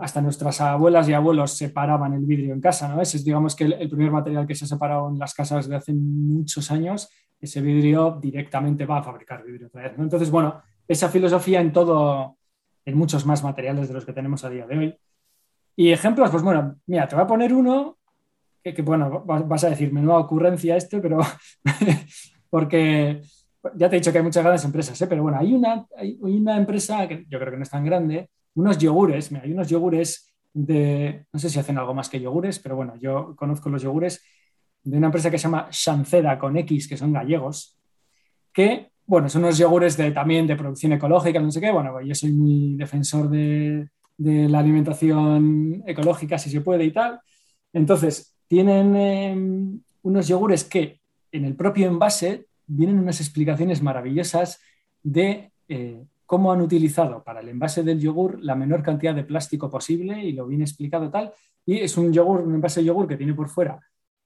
hasta nuestras abuelas y abuelos separaban el vidrio en casa, ¿no? Ese es, digamos, que el, primer material que se ha separado en las casas de hace muchos años. Ese vidrio directamente va a fabricar vidrio Entonces, bueno, esa filosofía en todo, en muchos más materiales de los que tenemos a día de hoy. Y ejemplos, pues bueno, mira, te voy a poner uno que, bueno, vas a decir, menuda ocurrencia este, pero porque ya te he dicho que hay muchas grandes empresas, ¿eh? pero bueno, hay una, hay una empresa que yo creo que no es tan grande, unos yogures, mira, hay unos yogures de, no sé si hacen algo más que yogures, pero bueno, yo conozco los yogures de una empresa que se llama Shanceda con X, que son gallegos, que, bueno, son unos yogures de, también de producción ecológica, no sé qué, bueno, yo soy muy defensor de, de la alimentación ecológica, si se puede y tal. Entonces, tienen em, unos yogures que en el propio envase vienen unas explicaciones maravillosas de eh, cómo han utilizado para el envase del yogur la menor cantidad de plástico posible y lo viene explicado tal. Y es un yogur, un envase de yogur que tiene por fuera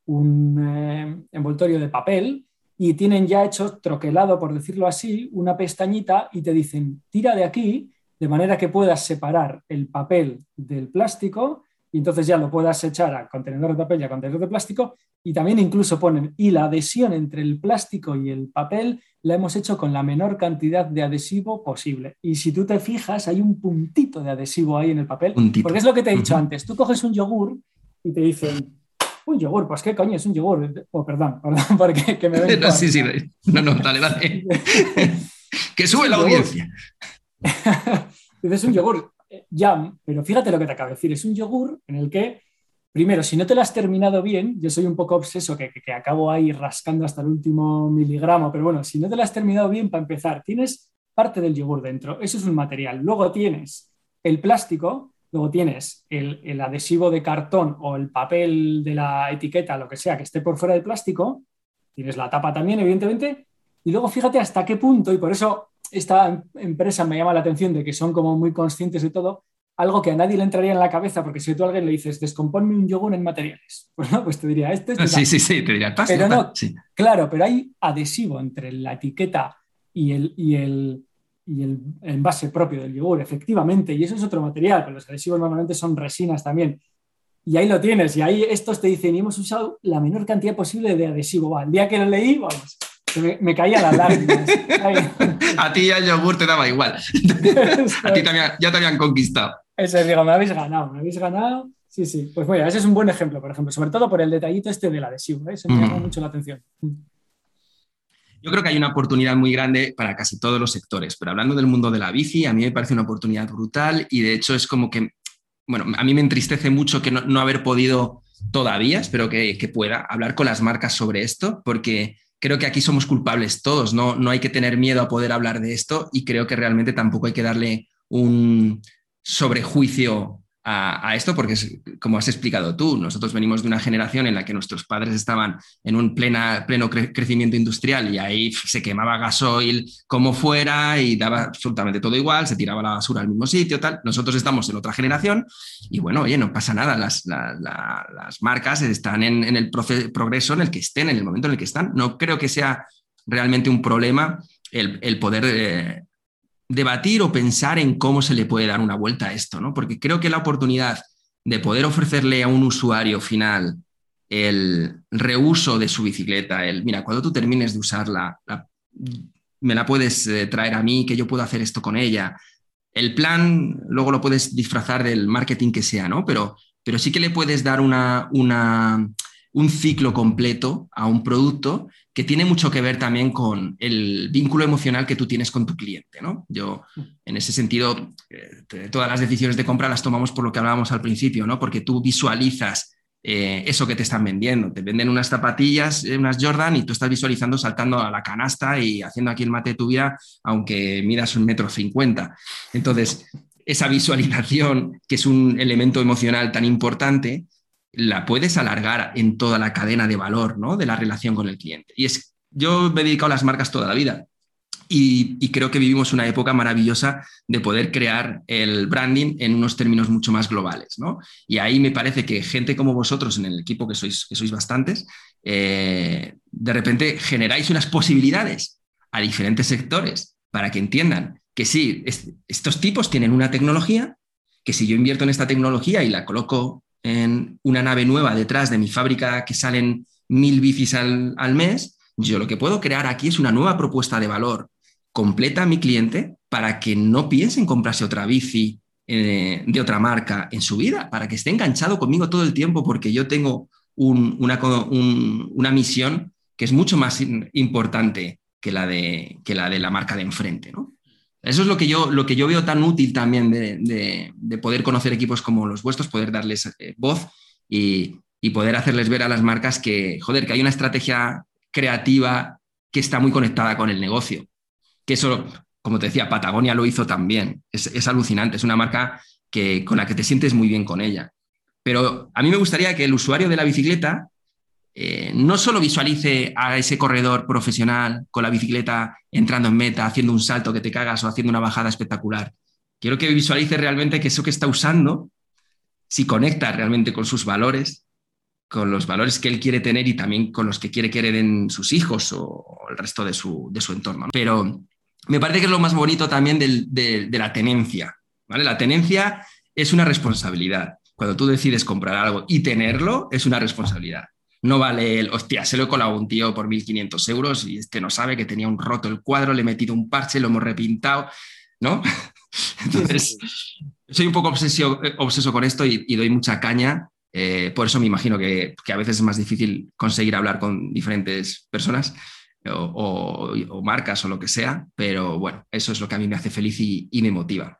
un eh, envoltorio de papel y tienen ya hecho troquelado, por decirlo así, una pestañita y te dicen, tira de aquí de manera que puedas separar el papel del plástico y entonces ya lo puedas echar a contenedor de papel y a contenedor de plástico. Y también incluso ponen y la adhesión entre el plástico y el papel la hemos hecho con la menor cantidad de adhesivo posible. Y si tú te fijas, hay un puntito de adhesivo ahí en el papel, porque es lo que te he dicho antes, tú coges un yogur y te dicen, un yogur, pues qué coño es un yogur. Oh, perdón, perdón, porque que me ven no, sí, sí, no, no, dale, dale. que sube la audiencia. Dices un yogur jam, pero fíjate lo que te acabo de decir, es un yogur en el que, primero, si no te lo has terminado bien, yo soy un poco obseso que, que, acabo ahí rascando hasta el último miligramo, pero bueno, si no te lo has terminado bien, para empezar, tienes parte del yogur dentro, eso es un material. Luego tienes el plástico, luego tienes el, el adhesivo de cartón o el papel de la etiqueta, lo que sea, que esté por fuera del plástico, tienes la tapa también, evidentemente, y luego fíjate hasta qué punto, y por eso esta empresa me llama la atención de que son como muy conscientes de todo, algo que a nadie le entraría en la cabeza, porque si tú a alguien le dices, descomponme un yogur en materiales, pues no, pues te diría, este es... Sí, sí, sí, te diría, Pero no, claro, pero hay adhesivo entre la etiqueta y el, y el, y el envase propio del yogur, efectivamente, y eso es otro material, pero los adhesivos normalmente son resinas también. Y ahí lo tienes, y ahí estos te dicen, y hemos usado la menor cantidad posible de adhesivo. Va, el día que lo leí, vamos, me, caía la lágrimas. a ti ya el yogur te daba igual. a ti también, ya te habían conquistado. Ese, digo, me habéis ganado, me habéis ganado. Sí, sí. Pues mira, ese es un buen ejemplo, por ejemplo, sobre todo por el detallito este del adhesivo. ¿eh? Se me llama mucho la atención. Yo creo que hay una oportunidad muy grande para casi todos los sectores, pero hablando del mundo de la bici, a mí me parece una oportunidad brutal y de hecho es como que, bueno, a mí me entristece mucho que no, haber podido todavía, espero que, que, pueda, hablar con las marcas sobre esto, porque creo que aquí somos culpables todos, no, no hay que tener miedo a poder hablar de esto y creo que realmente tampoco hay que darle un sobrejuicio a, esto, porque es, como has explicado tú, nosotros venimos de una generación en la que nuestros padres estaban en un plena, pleno crecimiento industrial y ahí se quemaba gasoil como fuera y daba absolutamente todo igual, se tiraba la basura al mismo sitio, tal. Nosotros estamos en otra generación y bueno, oye, no pasa nada, las, las marcas están en, el progreso en el que estén, en el momento en el que están. No creo que sea realmente un problema el, poder... Eh, debatir o pensar en cómo se le puede dar una vuelta a esto, ¿no? Porque creo que la oportunidad de poder ofrecerle a un usuario final el reuso de su bicicleta, el, mira, cuando tú termines de usarla, me la puedes eh, traer a mí, que yo puedo hacer esto con ella. El plan luego lo puedes disfrazar del marketing que sea, ¿no? Pero, pero sí que le puedes dar una, una, un ciclo completo a un producto que tiene mucho que ver también con el vínculo emocional que tú tienes con tu cliente. ¿no? Yo, en ese sentido, eh, todas las decisiones de compra las tomamos por lo que hablábamos al principio, ¿no? porque tú visualizas eh, eso que te están vendiendo. Te venden unas zapatillas, eh, unas Jordan, y tú estás visualizando saltando a la canasta y haciendo aquí el mate de tu vida, aunque midas un metro cincuenta. Entonces, esa visualización, que es un elemento emocional tan importante, la puedes alargar en toda la cadena de valor ¿no? de la relación con el cliente. Y es, yo me he dedicado a las marcas toda la vida y, creo que vivimos una época maravillosa de poder crear el branding en unos términos mucho más globales. ¿no? Y ahí me parece que gente como vosotros en el equipo, que sois, que sois bastantes, eh, de repente generáis unas posibilidades a diferentes sectores para que entiendan que sí, estos tipos tienen una tecnología que si yo invierto en esta tecnología y la coloco en una nave nueva detrás de mi fábrica que salen mil bicis al, mes, yo lo que puedo crear aquí es una nueva propuesta de valor completa a mi cliente para que no piense en comprarse otra bici eh, de otra marca en su vida, para que esté enganchado conmigo todo el tiempo, porque yo tengo una, una, misión que es mucho más importante que la de, que la, de la marca de enfrente. ¿no? Eso es lo que yo, lo que yo veo tan útil también de, poder conocer equipos como los vuestros, poder darles eh, voz y, poder hacerles ver a las marcas que, joder, que hay una estrategia creativa que está muy conectada con el negocio. Que eso, como te decía, Patagonia lo hizo también. Es, alucinante, es una marca que, con la que te sientes muy bien con ella. Pero a mí me gustaría que el usuario de la bicicleta eh, no solo visualice a ese corredor profesional con la bicicleta entrando en meta, haciendo un salto que te cagas o haciendo una bajada espectacular. Quiero que visualice realmente que eso que está usando, si conecta realmente con sus valores, con los valores que él quiere tener y también con los que quiere que hereden sus hijos o, el resto de su, entorno. Pero me parece que es lo más bonito también de, la tenencia. La tenencia es una responsabilidad. Cuando tú decides comprar algo y tenerlo, es una responsabilidad. No vale el, hostia, se lo he colado a un tío por 1.500 euros y este no sabe que tenía un roto el cuadro, le he metido un parche, lo hemos repintado, ¿no? Entonces, soy un poco obsesio, obseso con esto y, doy mucha caña. Eh, por eso me imagino que, a veces es más difícil conseguir hablar con diferentes personas o, marcas o lo que sea, pero bueno, eso es lo que a mí me hace feliz y me motiva.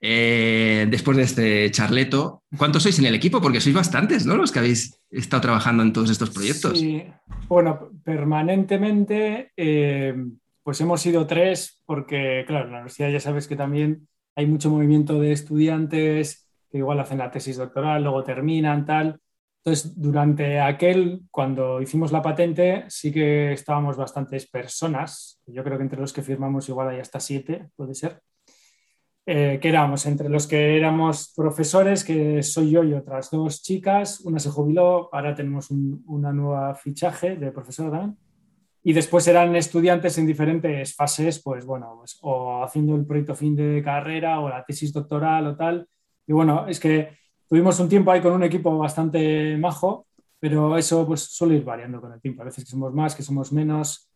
Eh, después de este charleto, ¿cuántos sois en el equipo? Porque sois bastantes, ¿no? Los que habéis estado trabajando en todos estos proyectos. Sí, bueno, permanentemente, eh, pues hemos sido tres, porque, claro, en la universidad ya sabes que también hay mucho movimiento de estudiantes que igual hacen la tesis doctoral, luego terminan, tal. Entonces, durante aquel, cuando hicimos la patente, sí que estábamos bastantes personas. Yo creo que entre los que firmamos igual hay hasta siete, puede ser. Eh, que éramos entre los que éramos profesores, que soy yo y otras dos chicas, una se jubiló, ahora tenemos un una nueva fichaje de profesora y después eran estudiantes en diferentes fases, pues bueno, pues, o haciendo el proyecto fin de carrera o la tesis doctoral o tal, y bueno, es que tuvimos un tiempo ahí con un equipo bastante majo, pero eso pues suele ir variando con el tiempo, a veces que somos más, que somos menos,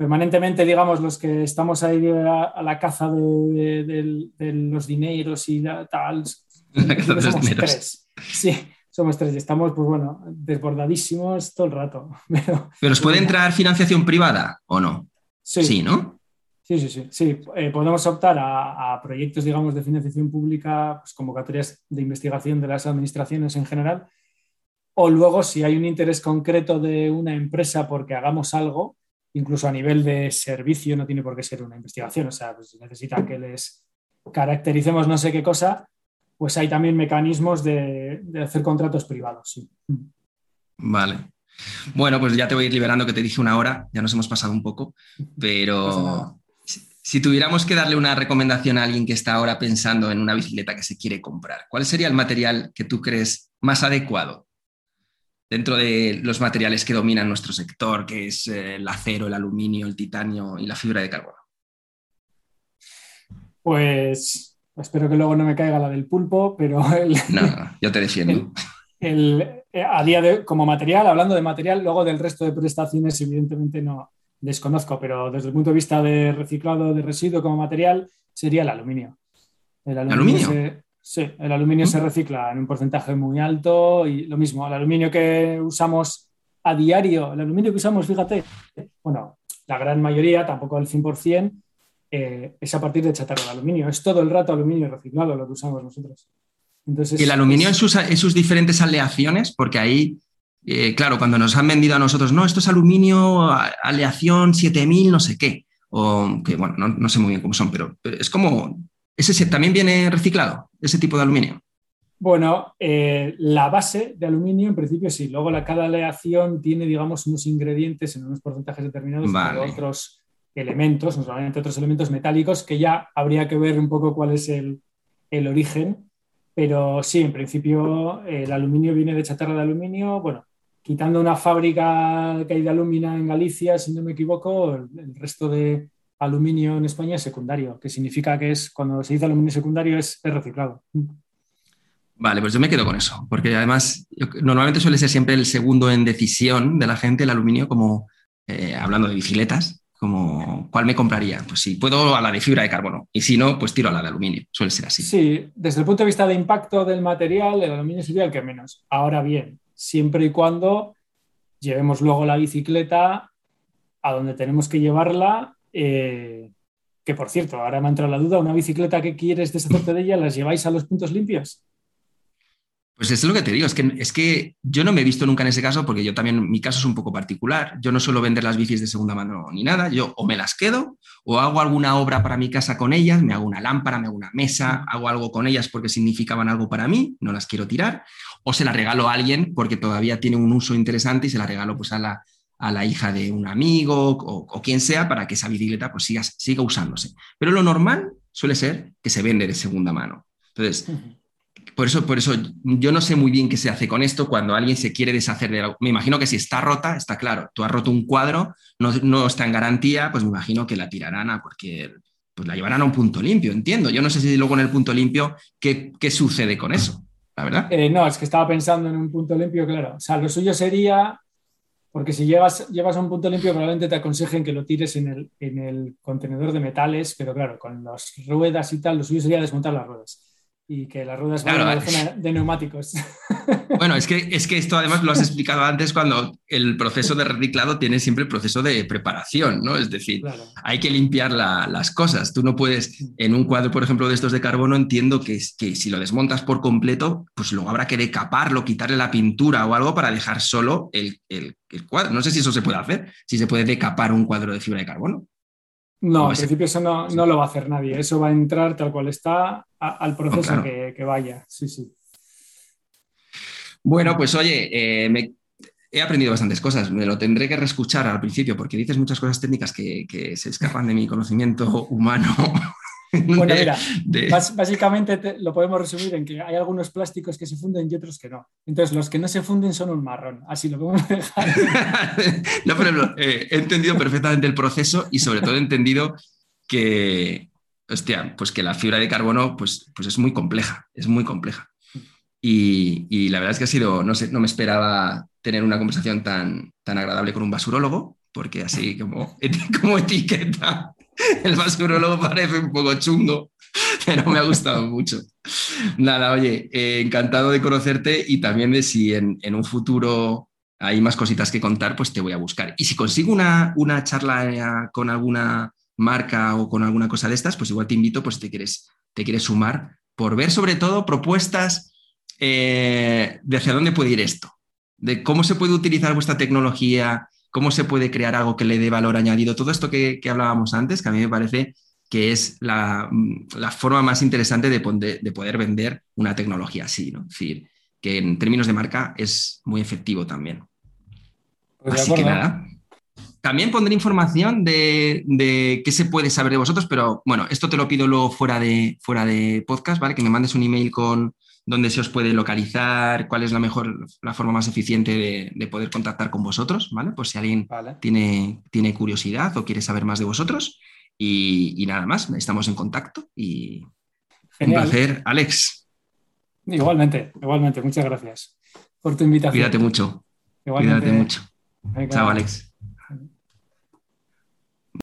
permanentemente, digamos, los que estamos ahí a, la caza de, los dineros y tal, somos tres. Sí, somos tres y estamos, pues bueno, desbordadísimos todo el rato. Pero, ¿os puede entrar financiación privada o no? Sí, ¿no? Sí, sí, sí. sí. Eh, podemos optar a, proyectos, digamos, de financiación pública, pues, convocatorias de investigación de las administraciones en general. O luego, si hay un interés concreto de una empresa porque hagamos algo, incluso a nivel de servicio, no tiene por qué ser una investigación, o sea, pues necesita que les caractericemos no sé qué cosa, pues hay también mecanismos de, hacer contratos privados. Sí. Vale. Bueno, pues ya te voy a ir liberando, que te dije una hora, ya nos hemos pasado un poco, pero si tuviéramos que darle una recomendación a alguien que está ahora pensando en una bicicleta que se quiere comprar, ¿cuál sería el material que tú crees más adecuado dentro de los materiales que dominan nuestro sector, que es eh, el acero, el aluminio, el titanio y la fibra de carbono? Pues espero que luego no me caiga la del pulpo, pero... El, no, yo te defiendo. Eh, a día de como material, hablando de material, luego del resto de prestaciones, evidentemente no desconozco, pero desde el punto de vista de reciclado de residuo como material, sería el aluminio. El aluminio. Sí, el aluminio se recicla en un porcentaje muy alto y lo mismo, el aluminio que usamos a diario, el aluminio que usamos, fíjate, bueno, la gran mayoría, tampoco el 100%, eh, es a partir de chatarra de aluminio. Es todo el rato aluminio reciclado lo que usamos nosotros. Entonces, ¿Y el aluminio en, sus, sus, diferentes aleaciones? Porque ahí, eh, claro, cuando nos han vendido a nosotros, no, esto es aluminio, aleación 7000, no sé qué. O que, bueno, no, no sé muy bien cómo son, pero es como ¿Ese también viene reciclado, ese tipo de aluminio? Bueno, eh, la base de aluminio en principio sí. Luego la, cada aleación tiene, digamos, unos ingredientes en unos porcentajes determinados de otros elementos, no solamente otros elementos metálicos, que ya habría que ver un poco cuál es el, origen. Pero sí, en principio el aluminio viene de chatarra de aluminio. Bueno, quitando una fábrica que hay de alumina en Galicia, si no me equivoco, el resto de, aluminio en España es secundario, que significa que es cuando se dice aluminio secundario es, reciclado. Vale, pues yo me quedo con eso, porque además normalmente suele ser siempre el segundo en decisión de la gente el aluminio, como eh, hablando de bicicletas, como ¿cuál me compraría? Pues si puedo a la de fibra de carbono y si no, pues tiro a la de aluminio, suele ser así. Sí, desde el punto de vista de impacto del material, el aluminio sería el que menos. Ahora bien, siempre y cuando llevemos luego la bicicleta a donde tenemos que llevarla. Eh, que por cierto, ahora me ha entrado la duda, una bicicleta que quieres deshacerte de ella, ¿las lleváis a los puntos limpios? Pues es lo que te digo, es que, es que yo no me he visto nunca en ese caso porque yo también, mi caso es un poco particular. Yo no suelo vender las bicis de segunda mano ni nada. Yo o me las quedo o hago alguna obra para mi casa con ellas, me hago una lámpara, me hago una mesa, hago algo con ellas porque significaban algo para mí, no las quiero tirar, o se las regalo a alguien porque todavía tiene un uso interesante y se la regalo pues a la, a la hija de un amigo o, quien sea para que esa bicicleta pues siga, siga usándose. Pero lo normal suele ser que se vende de segunda mano. Entonces, por eso, por eso yo no sé muy bien qué se hace con esto cuando alguien se quiere deshacer de algo. Me imagino que si está rota, está claro. Tú has roto un cuadro, no, está en garantía, pues me imagino que la tirarán a cualquier. Pues la llevarán a un punto limpio, entiendo. Yo no sé si luego en el punto limpio, ¿qué, sucede con eso? La verdad. Eh, no, es que estaba pensando en un punto limpio, claro. O sea, lo suyo sería porque si llevas, llevas a un punto limpio, probablemente te aconsejen que lo tires en el, en el contenedor de metales, pero claro, con las ruedas y tal, lo suyo sería desmontar las ruedas y que las ruedas van a la zona de neumáticos. Bueno, es que, es que esto además lo has explicado antes cuando el proceso de reciclado tiene siempre el proceso de preparación, ¿no? Es decir, hay que limpiar las cosas. Tú no puedes, en un cuadro, por ejemplo, de estos de carbono, entiendo que, que si lo desmontas por completo, pues luego habrá que decaparlo, quitarle la pintura o algo para dejar solo el, el cuadro. No sé si eso se puede hacer, si se puede decapar un cuadro de fibra de carbono. No, en principio eso no, lo va a hacer nadie. Eso va a entrar tal cual está al proceso que, vaya. Sí, sí. Bueno, pues oye, eh, he aprendido bastantes cosas. Me lo tendré que reescuchar al principio porque dices muchas cosas técnicas que, que se escapan de mi conocimiento humano Bueno, mira, básicamente lo podemos resumir en que hay algunos plásticos que se funden y otros que no. Entonces, los que no se funden son un marrón. Así lo podemos dejar. no, pero eh, he entendido perfectamente el proceso y sobre todo he entendido que, hostia, pues que la fibra de carbono pues, pues es muy compleja, es muy compleja. Y, la verdad es que ha sido, no sé, no me esperaba tener una conversación tan, tan agradable con un basurólogo, porque así como, como etiqueta el basurólogo parece un poco chungo, pero me ha gustado mucho. Nada, oye, eh, encantado de conocerte y también de si en, un futuro hay más cositas que contar, pues te voy a buscar. Y si consigo una, una charla con alguna marca o con alguna cosa de estas, pues igual te invito, pues te quieres, te quieres sumar por ver sobre todo propuestas eh, de hacia dónde puede ir esto, de cómo se puede utilizar vuestra tecnología, cómo se puede crear algo que le dé valor añadido. Todo esto que, hablábamos antes, que a mí me parece que es la, forma más interesante de, poder vender una tecnología así, ¿no? Es decir, que en términos de marca es muy efectivo también. Pues así que nada. También pondré información de, qué se puede saber de vosotros, pero bueno, esto te lo pido luego fuera de, fuera de podcast, ¿vale? Que me mandes un email con, dónde se os puede localizar, cuál es la mejor, la forma más eficiente de, poder contactar con vosotros, ¿vale? Pues si alguien tiene, tiene curiosidad o quiere saber más de vosotros. Y, nada más, estamos en contacto y un placer, Alex. Igualmente, igualmente, muchas gracias por tu invitación. Cuídate mucho. Cuídate mucho. Chao, Alex.